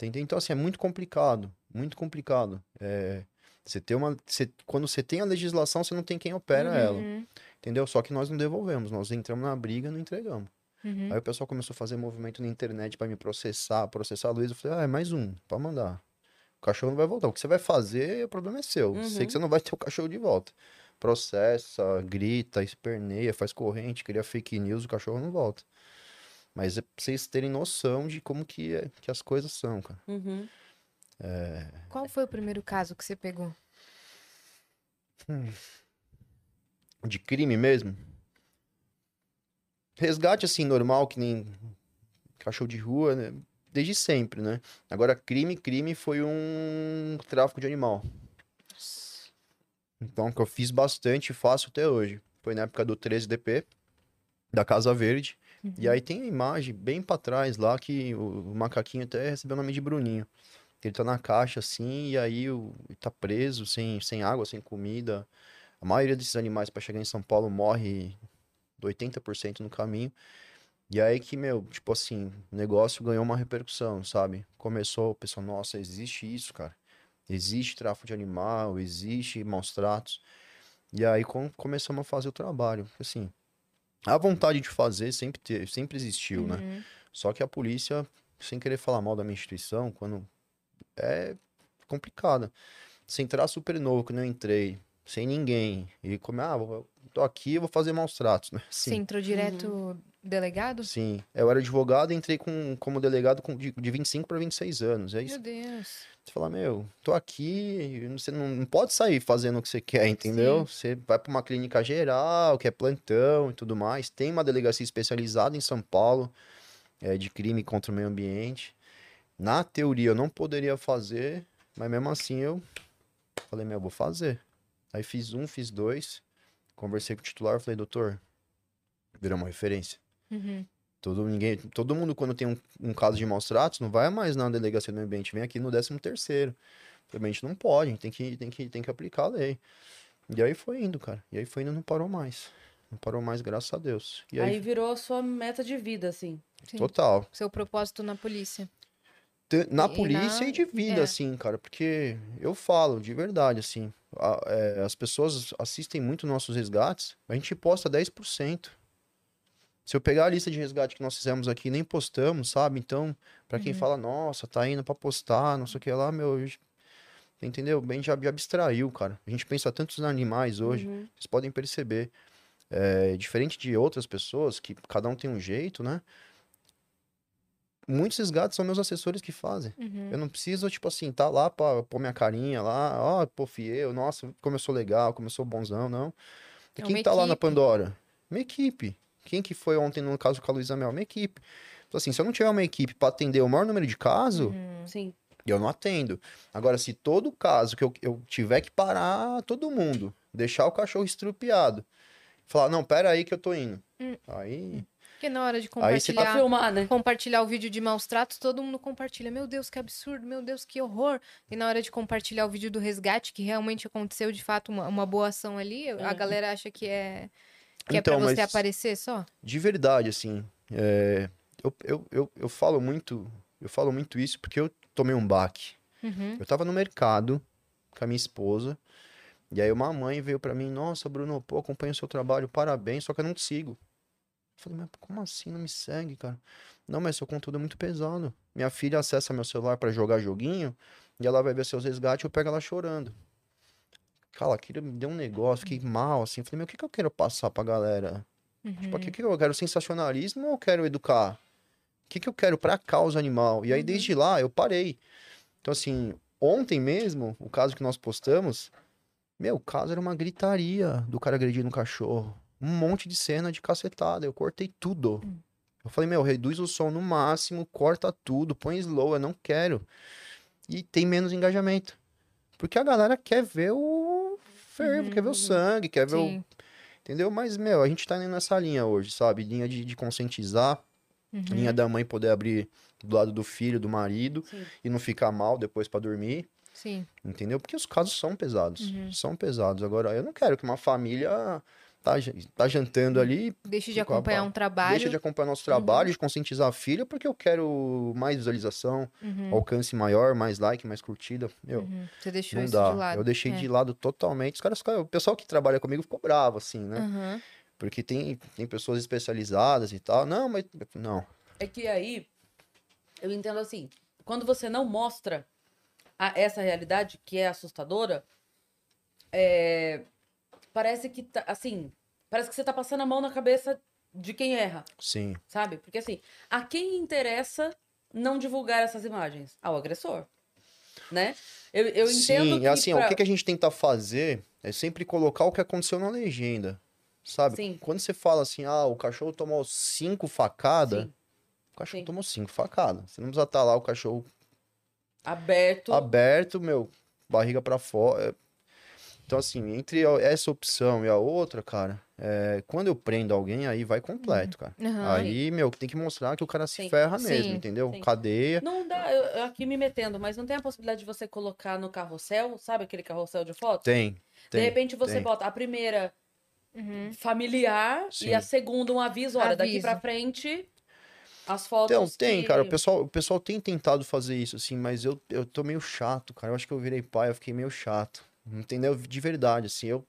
Então, assim, é muito complicado. Muito complicado. É, você tem uma. você- quando você tem a legislação, você não tem quem opera ela. Uhum. Entendeu? Só que nós não devolvemos. Nós entramos na briga e não entregamos. Uhum. Aí o pessoal começou a fazer movimento na internet pra me processar, processar a Luiz. Eu falei, ah, é mais um, pode mandar. O cachorro não vai voltar. O que você vai fazer, o problema é seu. Sei Uhum. que você não vai ter o cachorro de volta. Processa, grita, esperneia, faz corrente, cria fake news, o cachorro não volta. Mas é pra vocês terem noção de como que, é, que as coisas são, cara. Uhum. Qual foi o primeiro caso que você pegou? De crime mesmo. Resgate, assim, normal, que nem cachorro de rua, né? Desde sempre, né? Agora, crime, crime foi um tráfico de animal. Então, que eu fiz bastante e faço até hoje. Foi na época do 13DP, da Casa Verde. E aí tem a imagem bem pra trás lá que o, o macaquinho até recebeu o nome de Bruninho. Ele tá na caixa assim, e aí o, tá preso, sem, sem água, sem comida. A maioria desses animais para chegar em São Paulo morre 80% no caminho. E aí que, meu, tipo assim, o negócio ganhou uma repercussão, sabe? Começou o pessoal, nossa, existe isso, cara. Existe tráfico de animal, existe maus tratos. E aí com- começamos a fazer o trabalho. Assim, a vontade de fazer sempre, teve, sempre existiu, né? Uhum. Só que a polícia, sem querer falar mal da minha instituição, quando é complicado. Se entrar super novo, que não entrei, sem ninguém, e como, ah, vou- tô aqui, vou fazer maus tratos, né? Você entrou direto delegado? Sim. Eu era advogado e entrei com, como delegado com, de, de 25 para 26 anos. É isso. Meu Deus. Você fala, meu, tô aqui, você não, não pode sair fazendo o que você quer, entendeu? Você vai para uma clínica geral, que é plantão e tudo mais. Tem uma delegacia especializada em São Paulo, é, de crime contra o meio ambiente. Na teoria eu não poderia fazer, mas mesmo assim eu falei, meu, eu vou fazer. Aí fiz um, fiz dois, conversei com o titular, falei, doutor, virou uma referência. Uhum. Todo, ninguém, todo mundo, quando tem um, um caso de maus tratos, não vai mais na delegacia do meio ambiente, vem aqui no 13 terceiro. Falei, a gente não pode, a gente tem que, tem, que, tem que aplicar a lei. E aí foi indo, cara. E aí foi indo, não parou mais. Não parou mais, graças a Deus. E aí, Aí virou a sua meta de vida, assim. Sim. total. Seu propósito na polícia. Na E polícia na- e de vida, é. assim, cara. Porque eu falo, de verdade, assim. a- é, as pessoas assistem muito nossos resgates, a gente posta 10%. Se eu pegar a lista de resgate que nós fizemos aqui, nem postamos, sabe? Então, pra quem fala, nossa, tá indo pra postar, não sei o que lá, meu. eu- Entendeu? Bem, já, já abstraiu, cara. A gente pensa tanto nos animais hoje, Uhum. vocês podem perceber. É, diferente de outras pessoas, que cada um tem um jeito, né? Muitos resgates são meus assessores que fazem. Uhum. Eu não preciso, tipo assim, tá lá pra pôr minha carinha lá, ó, pô, fiel, nossa, como eu sou legal, como eu sou bonzão, não. E É quem tá lá na equipe. Pandora? Minha equipe. Quem que foi ontem no caso com a Luísa Mel? Minha equipe. Então, assim, se eu não tiver uma equipe pra atender o maior número de casos, Uhum. Sim. eu não atendo. Agora, se todo caso que eu, eu tiver que parar todo mundo, deixar o cachorro estrupiado, falar, não, pera aí que eu tô indo. Hum. Aí, Porque na hora de Aí você Pra compartilhar, filmar, né? compartilhar o vídeo de maus tratos, todo mundo compartilha. Meu Deus, que absurdo, meu Deus, que horror. E na hora de compartilhar o vídeo do resgate, que realmente aconteceu de fato uma, uma boa ação ali, a Uhum. galera acha que é, que é Então, pra você mas- aparecer só. De verdade, assim. é, eu, eu, eu, eu falo muito. Eu falo muito isso porque eu tomei um baque. Uhum. Eu tava no mercado com a minha esposa. E aí uma mãe veio pra mim, nossa, Bruno, pô, acompanho o seu trabalho, parabéns, só que eu não te sigo. Eu falei, mas como assim não me segue, cara? Não, mas seu conteúdo é muito pesado. Minha filha acessa meu celular pra jogar joguinho e ela vai ver seus resgates e eu pego ela chorando. Cara, aquilo me deu um negócio, fiquei mal, assim. Falei, meu, o que, que eu quero passar pra galera? Tipo, o que, que eu quero? Sensacionalismo ou eu quero educar? O que, que eu quero pra causa animal? E aí, desde lá, eu parei. Então, assim, ontem mesmo, o caso que nós postamos, meu, o caso era uma gritaria do cara agredindo um cachorro. Um monte de cena de cacetada. Eu cortei tudo. Eu falei, meu, reduz o som no máximo, corta tudo, põe slow, eu não quero. E tem menos engajamento. Porque a galera quer ver o fervo, quer ver o sangue, quer ver o Sim. Entendeu? Mas, meu, a gente tá indo nessa linha hoje, sabe? Linha de, de conscientizar, Uhum. linha da mãe poder abrir do lado do filho, do marido, Sim. e não ficar mal depois pra dormir, Sim. entendeu? Porque os casos são pesados, Uhum. são pesados. Agora, eu não quero que uma família tá, tá jantando ali, Deixa de Com a acompanhar pau. um trabalho. deixa de acompanhar nosso trabalho, de conscientizar a filha, porque eu quero mais visualização, Uhum. alcance maior, mais like, mais curtida. Meu, Uhum. Você deixou não isso dá. de lado. Eu deixei É. de lado totalmente. Os caras, o pessoal que trabalha comigo ficou bravo, assim, né? Uhum. Porque tem, tem pessoas especializadas e tal. Não, mas. Não. É que aí, eu entendo assim, quando você não mostra a- essa realidade, que é assustadora, é, parece que, tá, assim, parece que você tá passando a mão na cabeça de quem erra, Sim. sabe? Porque assim, a quem interessa não divulgar essas imagens? Ao agressor, né? Eu, eu entendo Sim, que assim, pra- o que, a gente tenta fazer é sempre colocar o que aconteceu na legenda. Sabe? Sim. Quando você fala assim, ah, o cachorro tomou cinco facadas, o cachorro sim. tomou cinco facadas. Você não precisa estar lá o cachorro aberto. aberto, meu, barriga pra fora. Então, assim, entre essa opção e a outra, cara, é, quando eu prendo alguém, aí vai completo, cara. Uhum. Aí, meu, tem que mostrar que o cara se Sim. ferra Sim, mesmo, entendeu? sim. Cadeia. Não dá, eu, eu aqui me metendo, mas não tem a possibilidade de você colocar no carrossel, sabe aquele carrossel de fotos? Tem. De tem, repente você tem. bota a primeira Uhum. familiar Sim. e a segunda um aviso, olha, daqui Aviso. pra frente as fotos Então, tem, que- cara. O pessoal, o pessoal tem tentado fazer isso, assim, mas eu, eu tô meio chato, cara. Eu acho que eu virei pai, eu fiquei meio chato. Entendeu? De verdade, assim, eu.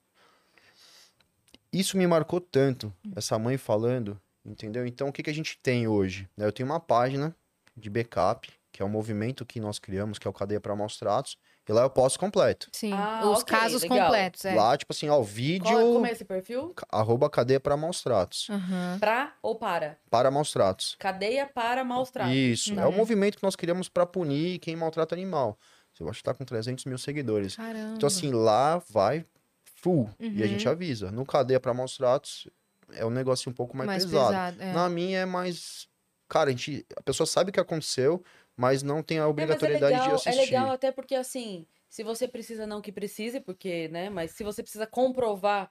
Isso me marcou tanto, essa mãe falando, entendeu? Então, o que, que a gente tem hoje? né? Eu tenho uma página de backup, que é um movimento que nós criamos, que é o Cadeia para Maus Tratos, e lá eu posto completo. Sim. Ah, Os ok, casos legal. completos, é. Lá, tipo assim, ó, o vídeo, Qual, como é esse perfil? arroba Cadeia para Maus Tratos. Uhum. Pra ou para? Para Maus Tratos. Cadeia para maus tratos. Isso, é o Uhum. movimento que nós criamos para punir quem maltrata animal. Eu acho que tá com 300 mil seguidores. Caramba. Então, assim, lá vai full. E a Uhum. gente avisa. No cadeia para maus tratos, é um negócio um pouco mais, mais pesado. pesado. é. Na minha é mais. Cara, a, gente, a pessoa sabe o que aconteceu, mas não tem a É, é obrigatoriedade legal, de assistir. é legal até porque assim, se você precisa não que precise, porque, né, mas se você precisa comprovar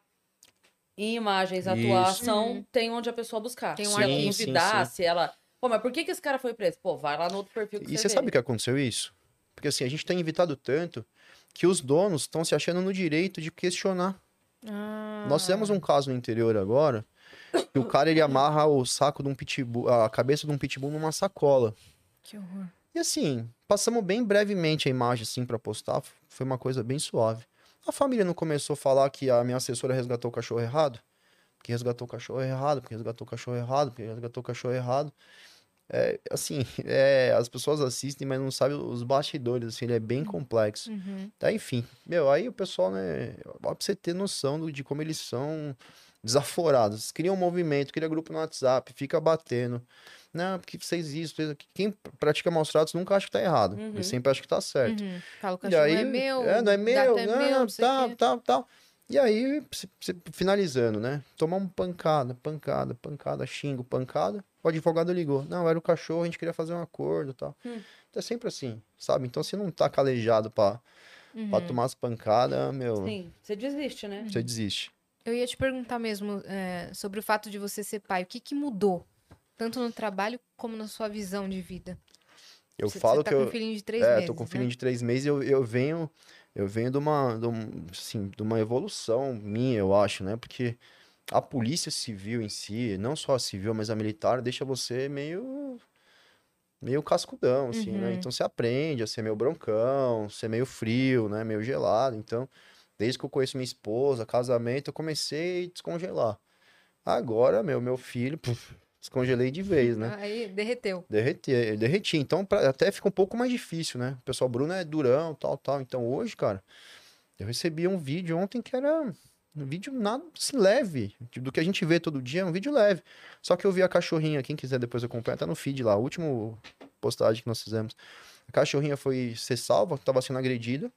em imagens a tua ação, Uhum. tem onde a pessoa buscar. Tem um se ela duvidar, Sim, se ela... Pô, mas por que, que esse cara foi preso? Pô, vai lá no outro perfil que E você você sabe que aconteceu isso? Porque assim, a gente tem evitado tanto que os donos estão se achando no direito de questionar. Ah. Nós fizemos um caso no interior agora, que o cara ele amarra o saco de um pitbull, a cabeça de um pitbull numa sacola. Que horror. E assim, passamos bem brevemente a imagem assim para postar, foi uma coisa bem suave. A família não começou a falar que a minha assessora resgatou o cachorro errado? Porque resgatou o cachorro errado, porque resgatou o cachorro errado, porque resgatou o cachorro errado. É, assim, é, as pessoas assistem, mas não sabem os bastidores, assim, ele é bem complexo. Uhum. Tá, enfim, meu, aí o pessoal, né, pra você ter noção do- de como eles são desaforados. Cria um movimento, cria grupo no WhatsApp, fica batendo. Não, porque vocês isso. Quem pratica maus tratos nunca acha que tá errado. Uhum. Sempre acha que tá certo. Uhum. Fala, E cachorro aí, é meu. É, não é meu, é meu, não tal, quê. tal, tal. E aí, se- se- finalizando, né? Tomamos pancada, pancada, pancada, xingo, pancada. O advogado ligou. Não, era o cachorro, a gente queria fazer um acordo e tal. Hum. Então é sempre assim, sabe? Então você não tá calejado pra, pra Uhum. tomar as pancadas, meu, Sim, você desiste, né? você desiste. Eu ia te perguntar mesmo é, sobre o fato de você ser pai. O que que mudou tanto no trabalho como na sua visão de vida? Eu você, falo você tá que com eu. um filhinho de três é, meses. tô com um né? filhinho de três meses e eu, eu venho. Eu venho de uma, de, um, assim, de uma evolução minha, eu acho, né? Porque a polícia civil em si, não só a civil, mas a militar, deixa você meio. meio cascudão, assim, né? Uhum. Então você aprende a ser meio broncão, ser meio frio, né? Meio gelado. Então, desde que eu conheço minha esposa, casamento, eu comecei a descongelar. Agora, meu, meu filho, puf, descongelei de vez, né? Aí derreteu. Derreter, derreti. Então, pra- até fica um pouco mais difícil, né? O pessoal, Bruno é durão, tal, tal. Então, hoje, cara, eu recebi um vídeo ontem que era um vídeo nada assim, leve. Do que a gente vê todo dia, é um vídeo leve. Só que eu vi a cachorrinha, quem quiser depois acompanhar, tá no feed lá, a última postagem que nós fizemos. A cachorrinha foi ser salva, tava sendo agredida.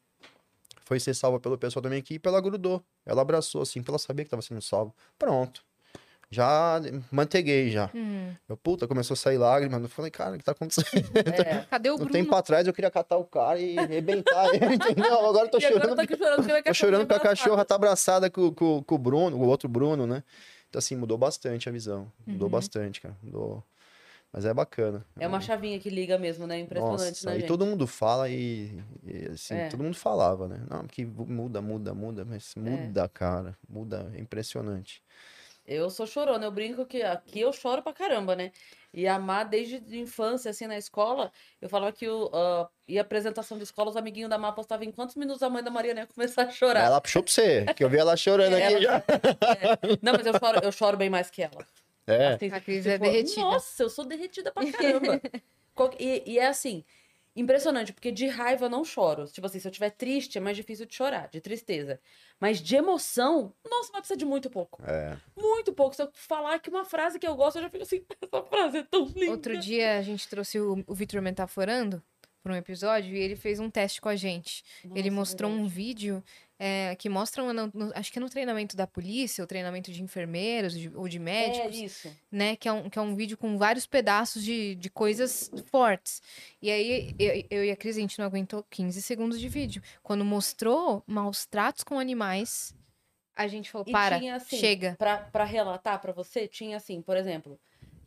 Foi ser salva pelo pessoal da minha equipe, ela grudou. Ela abraçou, assim, porque ela sabia que tava sendo salva. Pronto. Já manteguei, já. Uhum. Eu, puta, começou a sair lágrimas. Eu falei, cara, o que tá acontecendo? É. Cadê o Um Bruno? tempo atrás eu queria catar o cara e arrebentar ele, entendeu? Agora eu tô e agora eu chorando. tô chorando porque Tô chorando porque a cachorra tá abraçada com, com, com o Bruno, o outro Bruno, né? Então, assim, mudou bastante a visão. Mudou Uhum. bastante, cara. Mudou. Mas é bacana. É uma chavinha que liga mesmo, né? Impressionante, Nossa, né, e gente? todo mundo fala e, e, assim, É. todo mundo falava, né? Não, que muda, muda, muda, mas É. muda, cara. Muda, é impressionante. Eu sou chorona, eu brinco que aqui eu choro pra caramba, né? E a Má, desde a infância, assim, na escola, eu falava que o, ah, ia apresentação de escola, os amiguinhos da Má postavam em quantos minutos a mãe da Mariana ia começar a chorar. Ela puxou pra você, que eu vi ela chorando aqui Ela- já. Não, mas eu choro, eu choro bem mais que ela. É. Assim, A Cris é derretida. Nossa, eu sou derretida pra caramba. E, e é assim, impressionante, porque de raiva eu não choro. Tipo assim, se eu estiver triste, é mais difícil de chorar, de tristeza. Mas de emoção, nossa, vai precisar de muito pouco. É. Muito pouco. Se eu falar que uma frase que eu gosto, eu já fico assim, essa frase é tão linda. Outro dia a gente trouxe o, o Vitor Metaforando para um episódio e ele fez um teste com a gente. ele Nossa, mostrou um verdade. vídeo é, que mostra, um- no- no- acho que é no treinamento da polícia, o treinamento de enfermeiros de- ou de É médicos, isso. né? Que é, um, que é um vídeo com vários pedaços de, de coisas fortes. E aí eu, eu e a Cris, a gente não aguentou 15 segundos de vídeo. Quando mostrou maus tratos com animais, a gente falou, E para, tinha, assim, chega. Pra relatar pra você, tinha assim, por exemplo,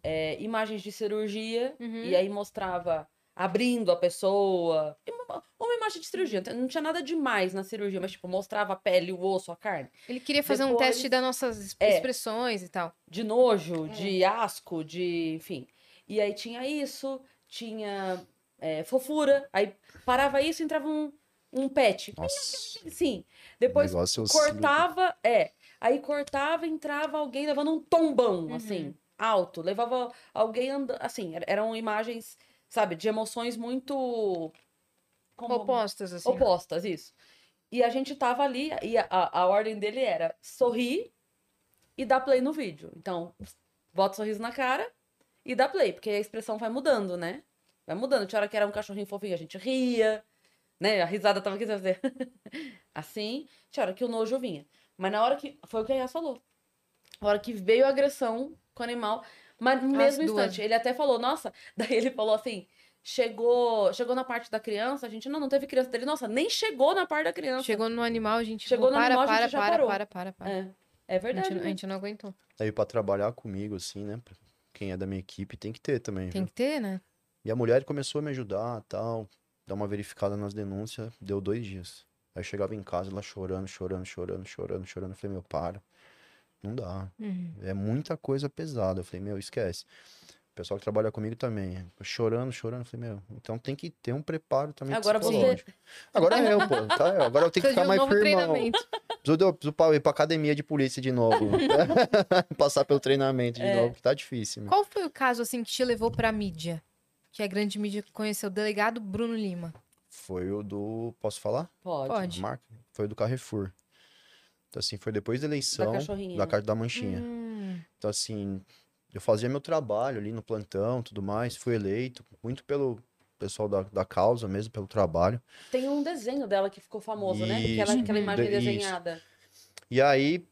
é, imagens de cirurgia, Uhum. e aí mostrava abrindo a pessoa. Uma, uma imagem de cirurgia. Não tinha nada demais na cirurgia, mas, tipo, mostrava a pele, o osso, a carne. Ele queria fazer um Depois- teste das nossas es- É. expressões e tal. De nojo, de asco, de. Enfim. E aí tinha isso, tinha é, fofura. Aí parava isso e entrava um, um pet. Nossa. Sim. Depois cortava, é. Aí cortava, entrava alguém levando um tombão, Uhum. assim, alto. Levava alguém andando. Assim, er- eram imagens, sabe, de emoções muito. como- Opostas, assim. Opostas, isso. E a gente tava ali, e a, a, ordem dele era sorrir e dar play no vídeo. Então, bota o sorriso na cara e dá play, porque a expressão vai mudando, né? Vai mudando. Tinha hora que era um cachorrinho fofinho, a gente ria, né? A risada tava aqui, sabe? assim. Tinha hora que o nojo vinha. Mas na hora que. Foi o que a Yas falou. Na hora que veio a agressão com o animal, mas no mesmo duas. instante, ele até falou, nossa, daí ele falou assim. Chegou, chegou na parte da criança, a gente não, não teve criança dele. Nossa, nem chegou na parte da criança. Chegou no animal, a gente Chegou falou, no para, animal, a para, gente já para, parou. para, para, para. É, é A verdade. gente, a né? gente não aguentou. Aí pra trabalhar comigo, assim, né? pra Quem é da minha equipe tem que ter também. Tem viu? que ter, né? E a mulher começou a me ajudar tal, dar uma verificada nas denúncias, deu dois dias. Aí eu chegava em casa, ela chorando, chorando, chorando, chorando, chorando. Eu falei, meu, para. Não dá. Uhum. É muita coisa pesada. Eu falei, meu, esquece. O pessoal que trabalha comigo também. Chorando, chorando. Eu falei, meu, então tem que ter um preparo também Agora você- psicológico. Agora é eu, pô. Tá, eu. Agora eu tenho que ficar um mais treinamento. Preciso, preciso ir pra academia de polícia de novo. Passar pelo treinamento de É. novo, que tá difícil. meu. Qual foi o caso, assim, que te levou pra mídia? Que a grande mídia conheceu o delegado Bruno Lima. Foi o do. Posso falar? Pode. Pode. Marca? Foi o do Carrefour. Então, assim, foi depois da eleição. cachorrinha, Da né? carta da manchinha. Hum, Então, assim, eu fazia meu trabalho ali no plantão tudo mais. Fui eleito, muito pelo pessoal da, da causa mesmo, pelo trabalho. Tem um desenho dela que ficou famoso, né? Aquela, Isso. aquela imagem De- isso. desenhada. E aí,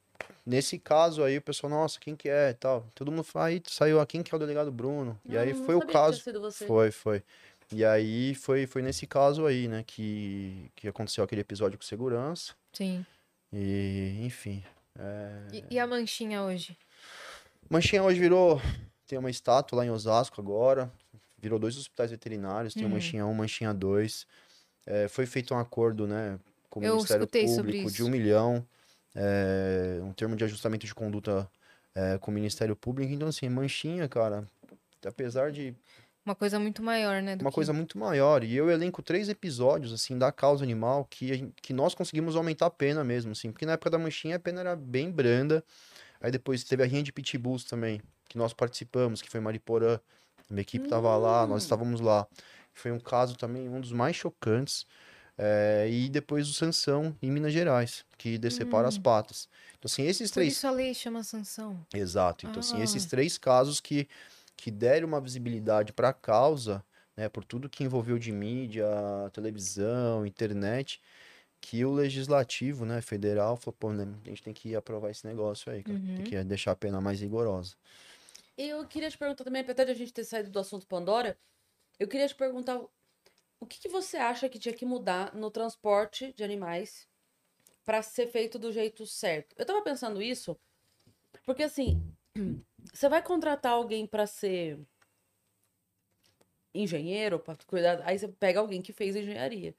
nesse caso aí, o pessoal, nossa, quem que é e tal. Todo mundo fala, aí saiu, quem que é o delegado Bruno? E Ah, aí não foi o sabia que tinha caso. Foi, foi. E aí foi, foi nesse caso aí, né, que, que aconteceu aquele episódio com segurança. sim. E, enfim. é, E, e a manchinha hoje? Manchinha hoje virou tem uma estátua lá em Osasco agora, virou dois hospitais veterinários, tem o Uhum. Manchinha 1, Manchinha 2. É, foi feito um acordo, né, com o Eu Ministério Público de um milhão, é, um termo de ajustamento de conduta é, com o Ministério Público. Então, assim, Manchinha, cara, apesar de Uma coisa muito maior, né? uma que- coisa muito maior. E eu elenco três episódios, assim, da causa animal que, que nós conseguimos aumentar a pena mesmo, assim. Porque na época da manchinha a pena era bem branda. Aí depois teve a rinha de pitbulls também, que nós participamos, que foi em Mariporã. Minha equipe tava lá, nós Hum. estávamos lá. Foi um caso também, um dos mais chocantes. É, e depois o Sansão, em Minas Gerais, que decepara as patas. Então, assim, esses Por três isso a lei chama sanção. Exato. Então, assim, Ah. esses três casos que, que deram uma visibilidade para a causa, né, por tudo que envolveu de mídia, televisão, internet, que o legislativo, né, federal, falou, pô, né, a gente tem que aprovar esse negócio aí, cara. Tem Uhum. que deixar a pena mais rigorosa. Eu queria te perguntar também, apesar de a gente ter saído do assunto Pandora, eu queria te perguntar o que, que você acha que tinha que mudar no transporte de animais para ser feito do jeito certo? Eu tava pensando isso porque assim, você vai contratar alguém para ser engenheiro, para cuidar, aí você pega alguém que fez engenharia.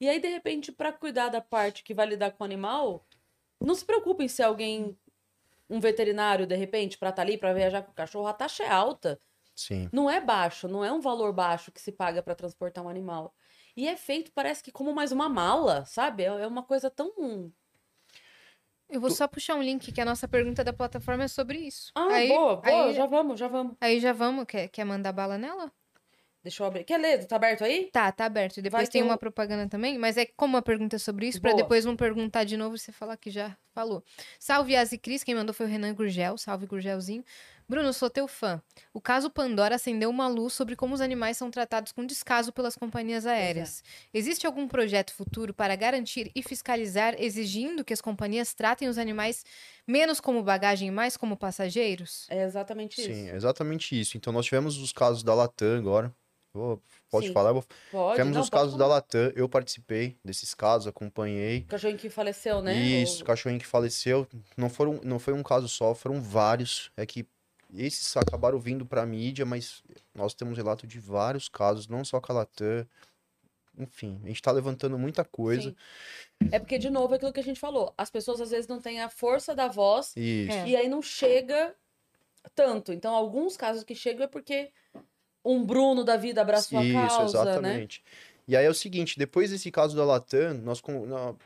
E aí de repente para cuidar da parte que vai lidar com o animal, não se preocupe em ser alguém um veterinário de repente para estar ali para viajar com o cachorro, a taxa é alta. Sim. Não é baixo, não é um valor baixo que se paga para transportar um animal. E é feito, parece que como mais uma mala, sabe? É é uma coisa tão. Eu vou Tu- só puxar um link que a nossa pergunta da plataforma é sobre isso. Ah, aí, boa, boa, aí, já vamos, já vamos. aí já vamos. Quer, quer mandar bala nela? Deixa eu abrir. Quer ler? Tá aberto aí? Tá, tá aberto. Depois Vai tem uma um- propaganda também, mas é como a pergunta é sobre isso, pra Boa. depois não perguntar de novo e você falar que já falou. Salve Asi Cris, quem mandou foi o Renan Gurgel. Salve Gurgelzinho. Bruno, sou teu fã. O caso Pandora acendeu uma luz sobre como os animais são tratados com descaso pelas companhias aéreas. Existe algum projeto futuro para garantir e fiscalizar, exigindo que as companhias tratem os animais menos como bagagem e mais como passageiros? É exatamente isso. Sim, é exatamente isso. Então, nós tivemos os casos da Latam agora. Vou- pode Sim. falar? Vou- Pode. Tivemos não, os pode casos da falar. Latam. Eu participei desses casos, acompanhei. O cachorrinho que faleceu, né? Isso, O- cachorrinho que faleceu. Não, foram, não foi um caso só, foram vários. É que esses acabaram vindo para a mídia, mas nós temos relato de vários casos, não só com a Latam. Enfim, a gente tá levantando muita coisa. Sim. É porque, de novo, é aquilo que a gente falou. As pessoas às vezes não têm a força da voz Isso. É. e aí não chega tanto. Então, alguns casos que chegam é porque um Bruno da vida abraçou a Isso, causa, né? exatamente. E aí é o seguinte, depois desse caso da Latam, nós,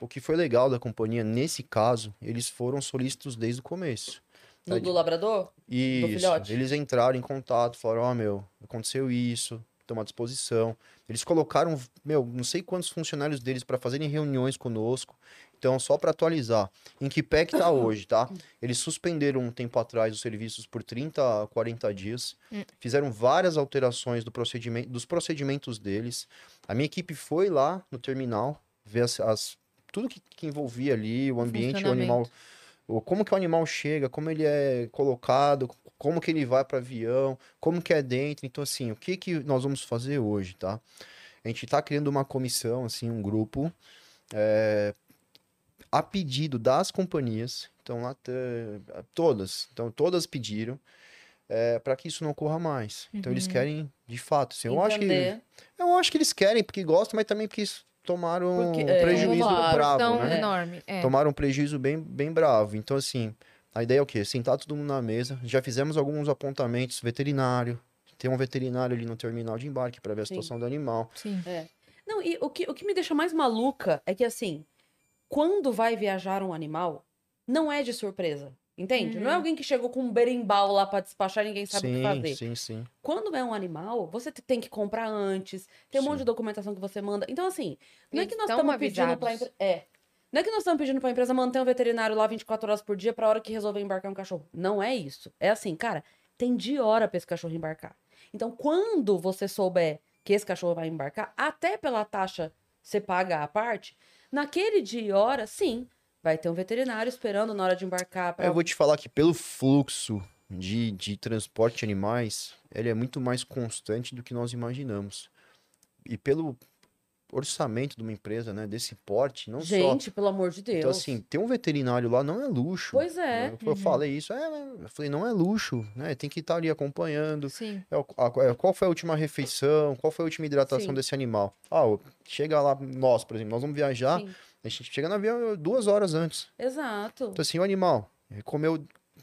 o que foi legal da companhia nesse caso, eles foram solícitos desde o começo. No do labrador? Isso, filhote? eles entraram em contato, falaram, ó, meu, aconteceu isso, estamos à disposição. Eles colocaram, meu, não sei quantos funcionários deles para fazerem reuniões conosco. Então, só para atualizar, em que pé que tá hoje, tá? Eles suspenderam um tempo atrás os serviços por 30 a 40 dias, Hum. fizeram várias alterações do procedimento, dos procedimentos deles. A minha equipe foi lá no terminal, ver as, as- tudo que, que envolvia ali, o ambiente, o animal, como que o animal chega, como ele é colocado, como que ele vai para avião, como que é dentro. Então, assim, o que que nós vamos fazer hoje, tá? A gente está criando uma comissão, assim, um grupo, é, a pedido das companhias, então lá todas, então todas pediram para que isso não ocorra mais. Então eles Uhum. querem, de fato, assim, eu acho que Entender. eu acho que eles querem porque gostam, mas também porque isso tomaram Porque- um é, prejuízo claro. bravo, Tão né? enorme. É. tomaram um prejuízo bem, bem bravo. Então, assim, a ideia é o quê? Sentar todo mundo na mesa. Já fizemos alguns apontamentos veterinário. Tem um veterinário ali no terminal de embarque para ver a Sim. situação do animal. Sim. Não, e o que, o que me deixa mais maluca é que, assim, quando vai viajar um animal, não é de surpresa. Entende? Não é Uhum. alguém que chegou com um berimbau lá pra despachar e ninguém sabe o que sim, fazer. sim, sim. Quando é um animal, você te- tem que comprar antes, tem um monte Sim. de documentação que você manda. Então, assim, não é que nós estamos pedindo pra empresa. É. Não é que nós estamos pedindo pra empresa manter um veterinário lá 24 horas por dia pra hora que resolver embarcar um cachorro. Não é isso. É assim, cara, tem de hora pra esse cachorro embarcar. Então, quando você souber que esse cachorro vai embarcar, até pela taxa você paga a parte, naquele dia e hora, sim, vai ter um veterinário esperando na hora de embarcar. Pra... Eu vou te falar que pelo fluxo de, de transporte de animais, ele é muito mais constante do que nós imaginamos. E pelo orçamento de uma empresa, né, desse porte, não só Gente, pelo amor de Deus. Então, assim, ter um veterinário lá não é luxo. Pois é. né? Eu falei isso, é, eu falei, não é luxo, né? Tem que estar ali acompanhando. Sim. É, o- a- é, qual foi a última refeição? Qual foi a última hidratação Sim. desse animal? Ah, chega lá, nós, por exemplo, nós vamos viajar, Sim. a gente chega no avião duas horas antes. Exato. Então, assim, o animal ele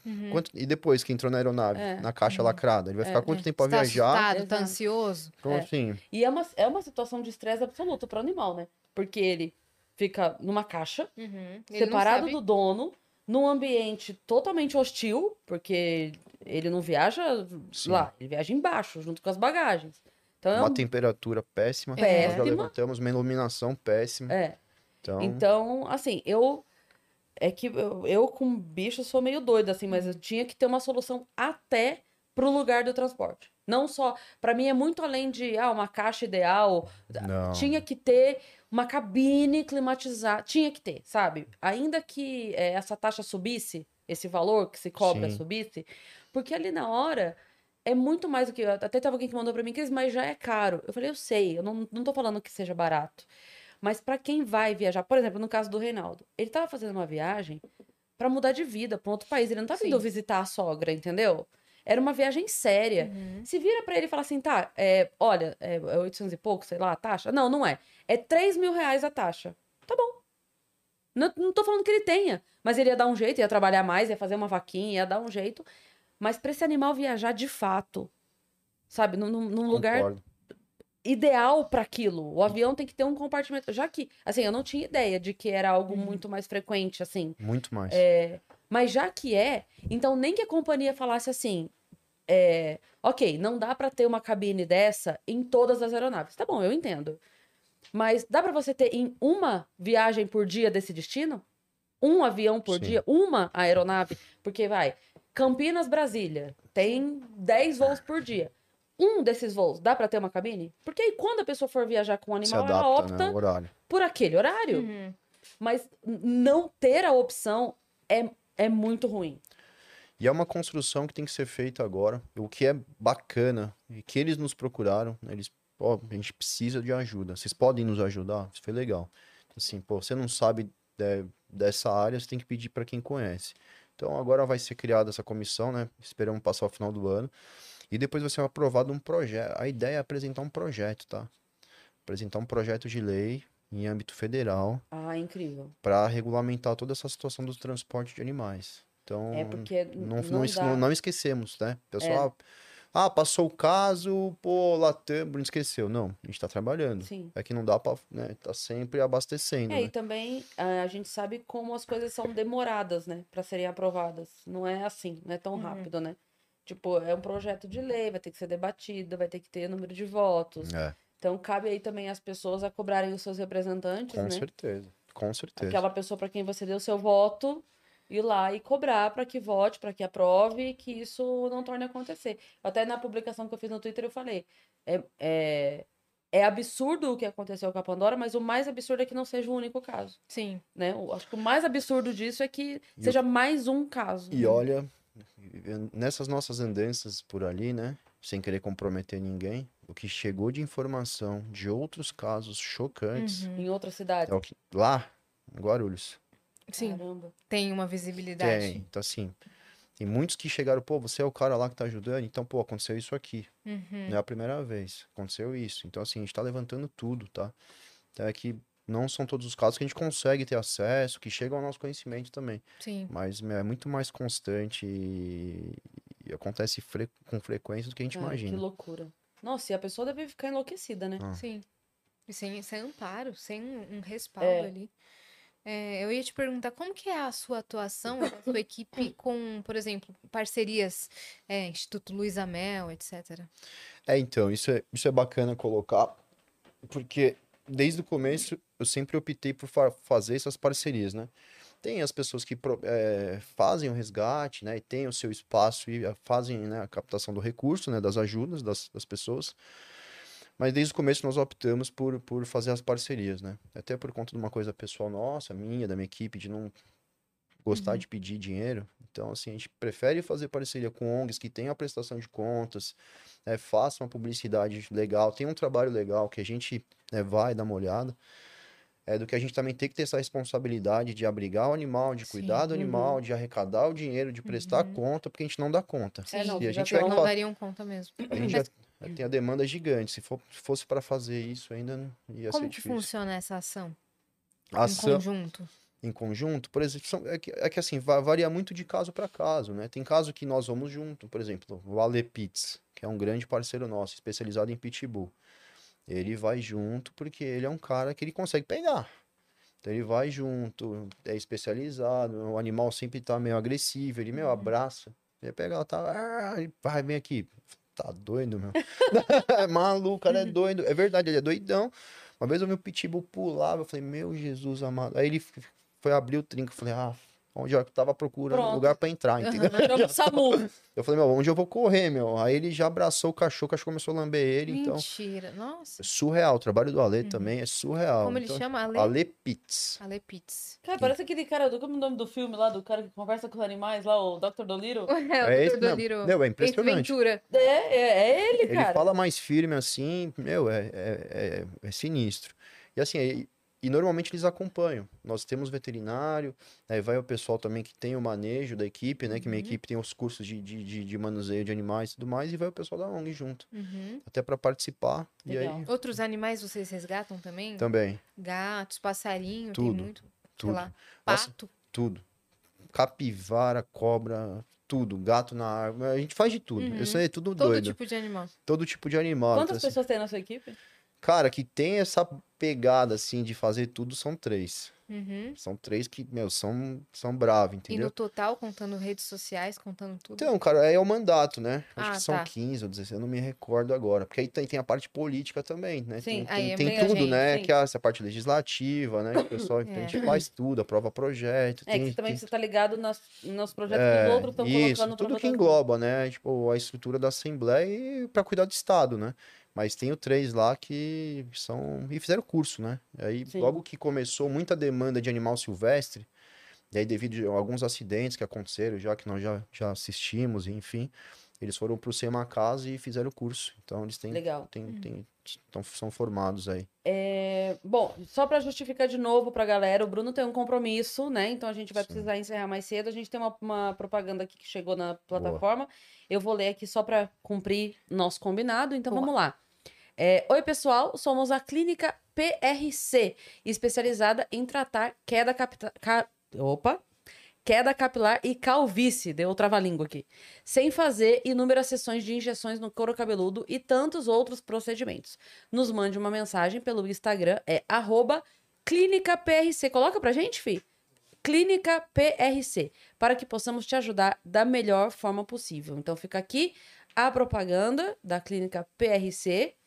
comeu. Quanto, e depois que entrou na aeronave, Uhum. É. na caixa lacrada, ele vai ficar quanto tempo a Você tá viajar? assustado, tá ansioso? Então, É. assim, E é uma, é uma situação de estresse absoluto para o animal, né? Porque ele fica numa caixa, Uhum. Separado sabe. do dono, num ambiente totalmente hostil, porque ele não viaja Sim. lá, ele viaja embaixo, junto com as bagagens. Então é uma um- temperatura péssima. Péssima. Nós já levantamos, uma iluminação péssima. é. Então, Então, assim, eu. É que eu, eu com bicho sou meio doida, assim, mas eu tinha que ter uma solução até pro lugar do transporte. Não só. Pra mim é muito além de ah, uma caixa ideal. não. Tinha que ter uma cabine climatizada. Tinha que ter, sabe? Ainda que eh, essa taxa subisse, esse valor que se cobra Sim. subisse, porque ali na hora é muito mais do que. Até teve alguém que mandou pra mim que "Cris, mas já é caro. Eu falei, eu sei, eu não, não tô falando que seja barato. Mas pra quem vai viajar, por exemplo, no caso do Reinaldo, ele tava fazendo uma viagem pra mudar de vida pra um outro país. Ele não vindo Sim. visitar a sogra, entendeu? Era uma viagem séria. Uhum. Se vira pra ele e fala assim, tá, é, olha, é, é 800 e pouco, sei lá, a taxa. Não, não é. É 3 mil reais a taxa. Tá bom. Não, não tô falando que ele tenha, mas ele ia dar um jeito, ia trabalhar mais, ia fazer uma vaquinha, ia dar um jeito. Mas pra esse animal viajar de fato, sabe, num, num- num lugar Concordo. Ideal para aquilo. O avião tem que ter um compartimento. Já que, assim, eu não tinha ideia de que era algo muito mais frequente, assim. Muito mais. Mas já que é, então nem que a companhia falasse assim, é, ok, não dá para ter uma cabine dessa em todas as aeronaves. Tá bom, eu entendo. Mas dá para você ter em uma viagem por dia desse destino? Um avião por Sim. dia? Uma aeronave? Porque vai, Campinas, Brasília, tem 10 voos por dia. Um desses voos, dá para ter uma cabine? Porque aí quando a pessoa for viajar com o animal, ela adapta, opta né? O horário. por aquele horário. Uhum. Mas não ter a opção é, é muito ruim. E é uma construção que tem que ser feita agora. O que é bacana e que eles nos procuraram, né, eles, ó, a gente precisa de ajuda. Vocês podem nos ajudar? Isso foi legal. Assim, pô, você não sabe é, dessa área, você tem que pedir para quem conhece. Então agora vai ser criada essa comissão, né? Esperamos passar o final do ano. E depois vai ser aprovado um projeto. A ideia é apresentar um projeto, tá? Apresentar um projeto de lei em âmbito federal Ah, incrível. para regulamentar toda essa situação do transporte de animais. Então, É porque não, não, não. É. não- esquecemos, né? Pessoal, ah, passou o caso, pô, Latam, não esqueceu. Não, a gente tá trabalhando. Sim. É que não dá pra, né? Tá sempre abastecendo, É, e né? também ah, a gente sabe como as coisas são demoradas, né, para serem aprovadas. Não é assim, não é tão rápido, né? Tipo, é um projeto de lei, vai ter que ser debatido, vai ter que ter número de votos. É, Então cabe aí também às pessoas a cobrarem os seus representantes, com né? certeza. Com certeza. Aquela pessoa para quem você deu seu voto, ir lá e cobrar para que vote, para que aprove e que isso não torne a acontecer. Até na publicação que eu fiz no Twitter eu falei, é, é, é absurdo o que aconteceu com a Pandora, mas o mais absurdo é que não seja o único caso, Sim. né? Eu acho que o mais absurdo disso é que E seja mais um caso. E olha, nessas nossas andanças por ali, né? Sem querer comprometer ninguém, o que chegou de informação de outros casos chocantes Uhum. Em outra cidade. é o que. Lá, em Guarulhos. Sim. Caramba. Tem uma visibilidade. Tem. Então, assim, tem muitos que chegaram, pô, você é o cara lá que tá ajudando, então, pô, aconteceu isso aqui. Uhum. Não é a primeira vez. Aconteceu isso. Então, assim, a gente tá levantando tudo, tá? Então, é que não são todos os casos que a gente consegue ter acesso, que chegam ao nosso conhecimento também. Sim. Mas é muito mais constante e, e acontece fre- com frequência do que a gente Cara, imagina. que loucura. Nossa, e a pessoa deve ficar enlouquecida, né? Ah. Sim. E sem, sem amparo, sem um um respaldo É. ali. É, eu ia te perguntar como que é a sua atuação, a sua equipe com, por exemplo, parcerias, é, Instituto Luiz Amel, etc. É, então, isso é, isso é bacana colocar, porque desde o começo eu sempre optei por fa- fazer essas parcerias, né? Tem as pessoas que eh, fazem o resgate, né? E tem o seu espaço e eh, fazem né, a captação do recurso, né? Das ajudas das, das pessoas. Mas desde o começo nós optamos por, por fazer as parcerias, né? Até por conta de uma coisa pessoal nossa, minha, da minha equipe, de não gostar de pedir dinheiro. Então, assim, a gente prefere fazer parceria com ONGs que tenham a prestação de contas, né, faça uma publicidade legal, tem um trabalho legal que a gente né, vai dar uma olhada. É do que a gente também tem que ter essa responsabilidade de abrigar o animal, de cuidar Sim, do uhum. animal, de arrecadar o dinheiro, de prestar Uhum. conta, porque a gente não dá conta. É, não, e a já gente vai Não dariam conta mesmo. a gente já tem a demanda gigante. Se for- fosse para fazer isso, ainda não ia Como ser que difícil. funciona essa ação? A Em ação conjunto? Em conjunto, por exemplo, são- é, que, é que assim, va- varia muito de caso para caso, né? Tem caso que nós vamos junto, por exemplo, o Ale Pitts, que é um grande parceiro nosso, especializado em pitbull. Ele vai junto porque ele é um cara que ele consegue pegar. Então ele vai junto, é especializado, o animal sempre tá meio agressivo, ele, meu, abraça. Ele pega, ela tá, ah, ele vai, vem aqui. Tá doido, meu. é maluco, cara é doido. É verdade, ele é doidão. Uma vez eu vi o pitbull pular, eu falei, meu Jesus amado. Aí ele foi abrir o trinco, falei, ah, onde eu tava procurando Pronto. lugar pra entrar, entendeu? SAMU. Eu falei, meu, onde eu vou correr, meu? Aí ele já abraçou o cachorro, o cachorro começou a lamber ele, então... Mentira. Nossa. É surreal, o trabalho do Ale também é surreal. Como ele Então, chama? Ale? Ale Pitts. Ale Pitts. Cara, parece aquele cara, do como é o nome do filme lá, do cara que conversa com os animais lá, o Dr. Dolittle. É, esse o Dr. mesmo. Dolittle. Não, é impressionante. Ventura. É, é, é ele, Ele cara. fala mais firme assim, meu, é, é, é, é sinistro. E assim, e, normalmente eles acompanham. Nós temos veterinário, aí vai o pessoal também que tem o manejo da equipe, né? Que minha Uhum. equipe tem os cursos de, de, de, de manuseio de animais e tudo mais, e vai o pessoal da ONG junto, Uhum. até para participar. E aí Outros animais vocês resgatam também? também, Gatos, passarinho, Tudo, tem muito. tudo. Sei lá. Nossa, Pato. tudo. Capivara, cobra, tudo. Gato na árvore, a gente faz de tudo. Uhum. Isso aí é tudo Todo doido. tipo de animal. Todo tipo de animal. Quantas então, assim, pessoas tem na sua equipe? Cara, que tem essa pegada, assim, de fazer tudo, são três. Uhum. São três que, meu, são, são bravos, E entendeu? no total, contando redes sociais, contando tudo. Então, cara, aí é o mandato, né? Acho Ah, que são tá. 15 ou 16, eu não me recordo agora. Porque aí tem, tem a parte política também, né? Sim, tem, aí tem, é tem tudo, gente, né? sim. Que é essa parte legislativa, né? Que o pessoal, então a gente faz tudo, aprova projeto. É, tem, que também tem- você tá ligado nas, nos projetos é, que os outros estão isso, colocando tudo que engloba, né? Tipo, a estrutura da Assembleia e para cuidar do Estado, né? Mas tenho três lá que são. E fizeram curso, né? Aí, Sim. logo que começou muita demanda de animal silvestre, e aí, devido a alguns acidentes que aconteceram, já que nós já, já assistimos, enfim, eles foram pro SEMA Casa e fizeram o curso. Então, eles têm. Legal. têm, têm, tão, são formados aí. É, bom, só para justificar de novo pra galera, o Bruno tem um compromisso, né? Então a gente vai Sim. precisar encerrar mais cedo. A gente tem uma, uma propaganda aqui que chegou na plataforma. Eu vou ler aqui só para cumprir nosso combinado. Então Boa. vamos lá. É, Oi, pessoal. Somos a Clínica PRC, especializada em tratar queda capilar. Opa! Queda capilar e calvície, deu trava-língua aqui. Sem fazer inúmeras sessões de injeções no couro cabeludo e tantos outros procedimentos. Nos mande uma mensagem pelo Instagram, é arroba. Coloca pra gente, Fi. Clínica PRC, para que possamos te ajudar da melhor forma possível. Então fica aqui a propaganda da Clínica PRC,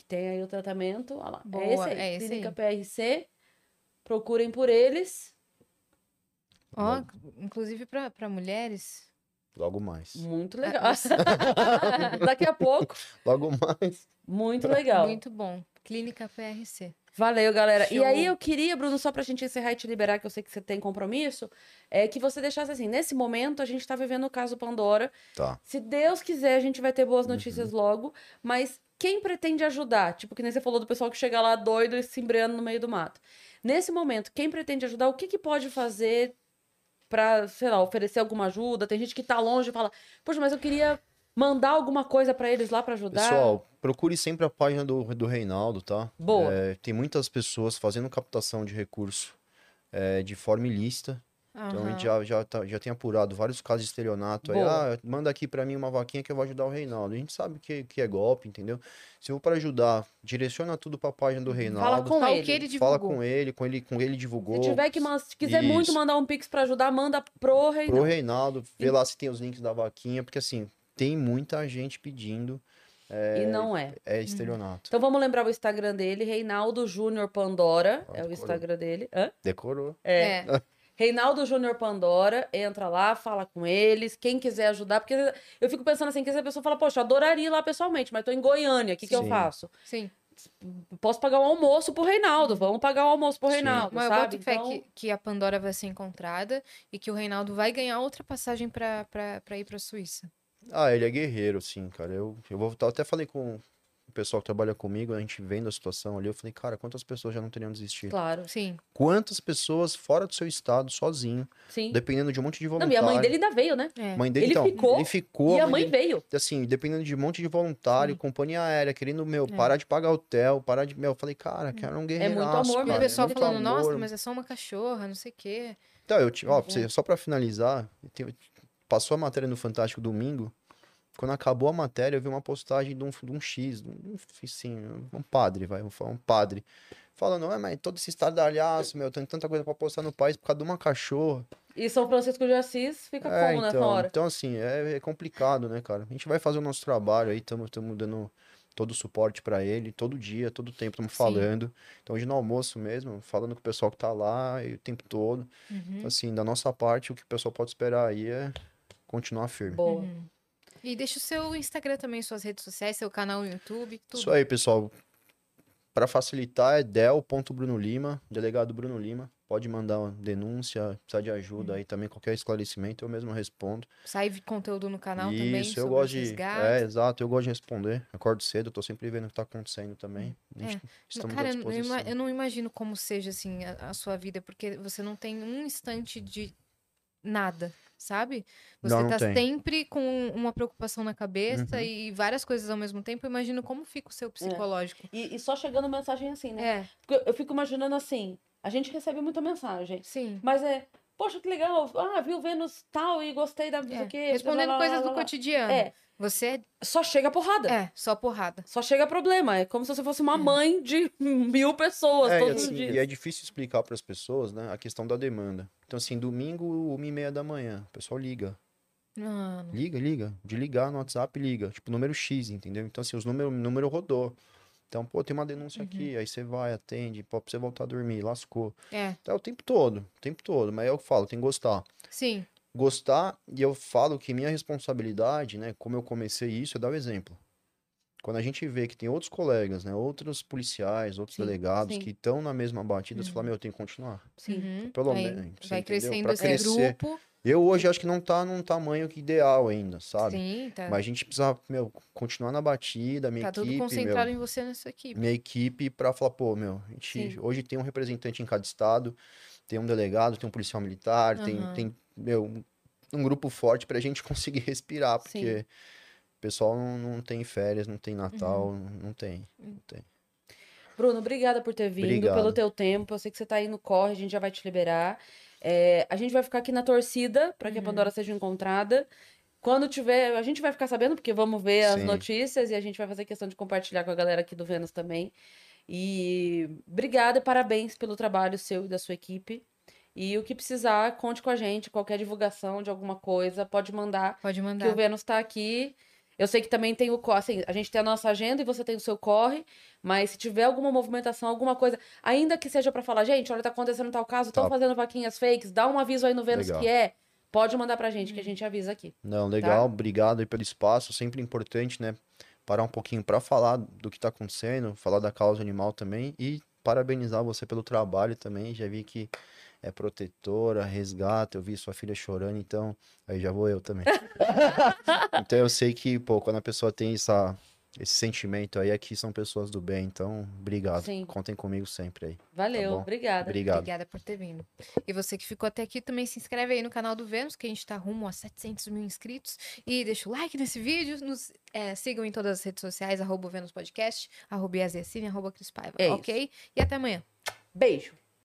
que tem aí o tratamento. Olha lá. Boa, é esse aí. é esse Clínica aí. PRC. Procurem por eles. Ó, inclusive pra, pra mulheres. Logo mais. Muito legal. Daqui a pouco. Logo mais. Muito legal. Muito bom. Clínica PRC. Valeu, galera. E Show. aí eu queria, Bruno, só pra gente encerrar e te liberar, que eu sei que você tem compromisso, é que você deixasse assim, nesse momento a gente tá vivendo o caso Pandora. Tá. Se Deus quiser, a gente vai ter boas Uhum. notícias logo, mas quem pretende ajudar? Tipo, que nem você falou do pessoal que chega lá doido e se embreando no meio do mato. Nesse momento, quem pretende ajudar, o que, que pode fazer pra, sei lá, oferecer alguma ajuda? Tem gente que tá longe e fala, poxa, mas eu queria mandar alguma coisa pra eles lá pra ajudar. Pessoal, procure sempre a página do, do Reinaldo, tá? Boa. É, tem muitas pessoas fazendo captação de recurso é, de forma ilícita. Então a gente já, já, tá- já tem apurado vários casos de estelionato. Aí, ah, manda aqui pra mim uma vaquinha que eu vou ajudar o Reinaldo. A gente sabe que, que é golpe, entendeu? Se for para ajudar, direciona tudo pra página do Reinaldo. Fala com Fala o ele. que ele Fala divulgou. com ele, com ele, com ele divulgou. Se tiver que se quiser muito Isso. mandar um pix pra ajudar, manda pro rei. Pro Reinaldo, vê lá se tem os links da vaquinha, porque assim, tem muita gente pedindo, E não é. é estelionato. Então vamos lembrar o Instagram dele, Reinaldo Júnior Pandora. Ah, é o decorou. Instagram dele. Hã? Decorou. É. É. Reinaldo Júnior Pandora, entra lá, fala com eles, quem quiser ajudar, porque eu fico pensando assim, que essa pessoa fala, poxa, eu adoraria ir lá pessoalmente, mas tô em Goiânia, o que, que eu Sim. faço? Sim. posso pagar um almoço pro Reinaldo, vamos pagar o um almoço pro Sim. Reinaldo, Mas eu boto fé Então, que, que a Pandora vai ser encontrada e que o Reinaldo vai ganhar outra passagem pra, pra, pra ir pra Suíça. Ah, ele é guerreiro, sim, cara. Eu, eu vou, eu até falei com o pessoal que trabalha comigo, a gente vendo a situação ali, eu falei, cara, quantas pessoas já não teriam desistido? Claro, Sim. Quantas pessoas fora do seu estado, sozinho, sim. dependendo de um monte de Não, voluntário. e a mãe dele ainda veio, né? É. Mãe dele, Ele então, ficou, ele ficou, e a mãe dele- veio. assim, dependendo de um monte de voluntário, Sim. companhia aérea, querendo, meu, É. parar de pagar hotel, parar de, meu, eu falei, cara, quero um guerreiro. amor, E Cara, o é pessoal muito falando, amor. nossa, mas é só uma cachorra, não sei o quê. Então, eu, te- ó, Uhum. você- só pra finalizar, passou a matéria no Fantástico domingo. Quando acabou a matéria, eu vi uma postagem de um, de um X, de um, assim, um padre, vai, vou falar um padre, falando, ah, mas todo esse estardalhaço, meu, tem tanta coisa pra postar no país por causa de uma cachorra. E São Francisco de Assis fica É, como nessa então, hora? então, assim, é, é complicado, né, cara? A gente vai fazer o nosso trabalho aí, estamos dando todo o suporte pra ele, todo dia, todo tempo estamos Sim. falando. Então, hoje no almoço mesmo, falando com o pessoal que tá lá e o tempo todo. Uhum. Assim, da nossa parte, o que o pessoal pode esperar aí é continuar firme. Boa. Uhum. E deixa o seu Instagram também, suas redes sociais, seu canal no YouTube, tudo. Isso aí, pessoal. Para facilitar, é del.brunolima, delegado Bruno Lima. Pode mandar uma denúncia, precisar de ajuda aí também, qualquer esclarecimento, eu mesmo respondo. Sai conteúdo no canal também Isso, eu gosto os de. É, exato, eu gosto de responder. Acordo cedo, eu tô sempre vendo o que tá acontecendo também. Gente- É. Cara, eu não imagino como seja, assim, a, a sua vida, porque você não tem um instante de nada, sabe? Você Não, não tá tem. sempre com uma preocupação na cabeça Uhum. e várias coisas ao mesmo tempo. Eu imagino como fica o seu psicológico. E, e só chegando mensagem assim, né? É, Porque eu fico imaginando assim, a gente recebe muita mensagem, sim. mas é, poxa, que legal, ah, viu Vênus tal e gostei da É. o quê. Respondendo lá, coisas lá, do cotidiano. É, Você só chega porrada. é só porrada. Só chega problema. É como se você fosse uma mãe de mil pessoas É, todos assim, os dias. e é difícil explicar para as pessoas, né, a questão da demanda. Então, assim, domingo, uma e meia da manhã, o pessoal liga. Mano. Liga, liga. De ligar no WhatsApp, liga. Tipo, número X, entendeu? Então, assim, os número, número rodou. Então, pô, tem uma denúncia aqui, aí você vai, atende, pô, pra você voltar a dormir, lascou. É, Então, é o tempo todo, o tempo todo. Mas é o que eu falo, tem que gostar. sim. Gostar, e eu falo que minha responsabilidade, né, como eu comecei isso, é dar o exemplo. Quando a gente vê que tem outros colegas, né, outros policiais, outros Sim, delegados sim. que estão na mesma batida, você fala, meu, eu tenho que continuar. Sim. Uhum. Pelo menos, Vai entendeu? crescendo Pra esse crescer. grupo. Eu hoje acho que não tá num tamanho que ideal ainda, sabe? Sim, tá, Mas a gente precisa, meu, continuar na batida, minha tá tudo equipe, concentrado meu, em você nessa equipe. minha equipe pra falar, pô, meu, a gente Sim. hoje tem um representante em cada estado, tem um delegado, tem um policial militar, tem, Aham. tem, meu, um- grupo forte pra gente conseguir respirar, porque o pessoal não, não tem férias, não tem Natal, Uhum. não tem, não tem. Bruno, obrigada por ter vindo, Obrigado. pelo teu tempo. Eu sei que você tá aí no corre, a gente já vai te liberar. É, a gente vai ficar aqui na torcida para que Uhum. a Pandora seja encontrada. Quando tiver, a gente vai ficar sabendo, porque vamos ver as Sim. notícias e a gente vai fazer questão de compartilhar com a galera aqui do Vênus também. E obrigada parabéns pelo trabalho seu e da sua equipe. E o que precisar, conte com a gente. Qualquer divulgação de alguma coisa, pode mandar Pode que o mandar. Vênus tá aqui. Eu sei que também tem o corre, assim, a gente tem a nossa agenda e você tem o seu corre, mas se tiver alguma movimentação, alguma coisa, ainda que seja pra falar, gente, olha, tá acontecendo tal caso, estão Tá. fazendo vaquinhas fakes, dá um aviso aí no Vênus Legal. que é, pode mandar pra gente, que a gente avisa aqui. Não, legal, obrigado aí pelo espaço, sempre importante, né, parar um pouquinho pra falar do que tá acontecendo, falar da causa animal também e parabenizar você pelo trabalho também, já vi que é protetora, resgata, eu vi sua filha chorando, então aí já vou eu também. então eu sei que, pô, quando a pessoa tem essa, esse sentimento aí, aqui são pessoas do bem, então obrigado, Sim. contem comigo sempre aí. Valeu, Tá obrigada. Obrigado. Obrigada por ter vindo. E você que ficou até aqui também se inscreve aí no canal do Vênus, que a gente tá rumo a 700 mil inscritos. E deixa o like nesse vídeo. Nos é, sigam em todas as redes sociais, arroba Vênus Podcast, arroba arroba Cris Paiva, É isso. ok? E até amanhã. Beijo.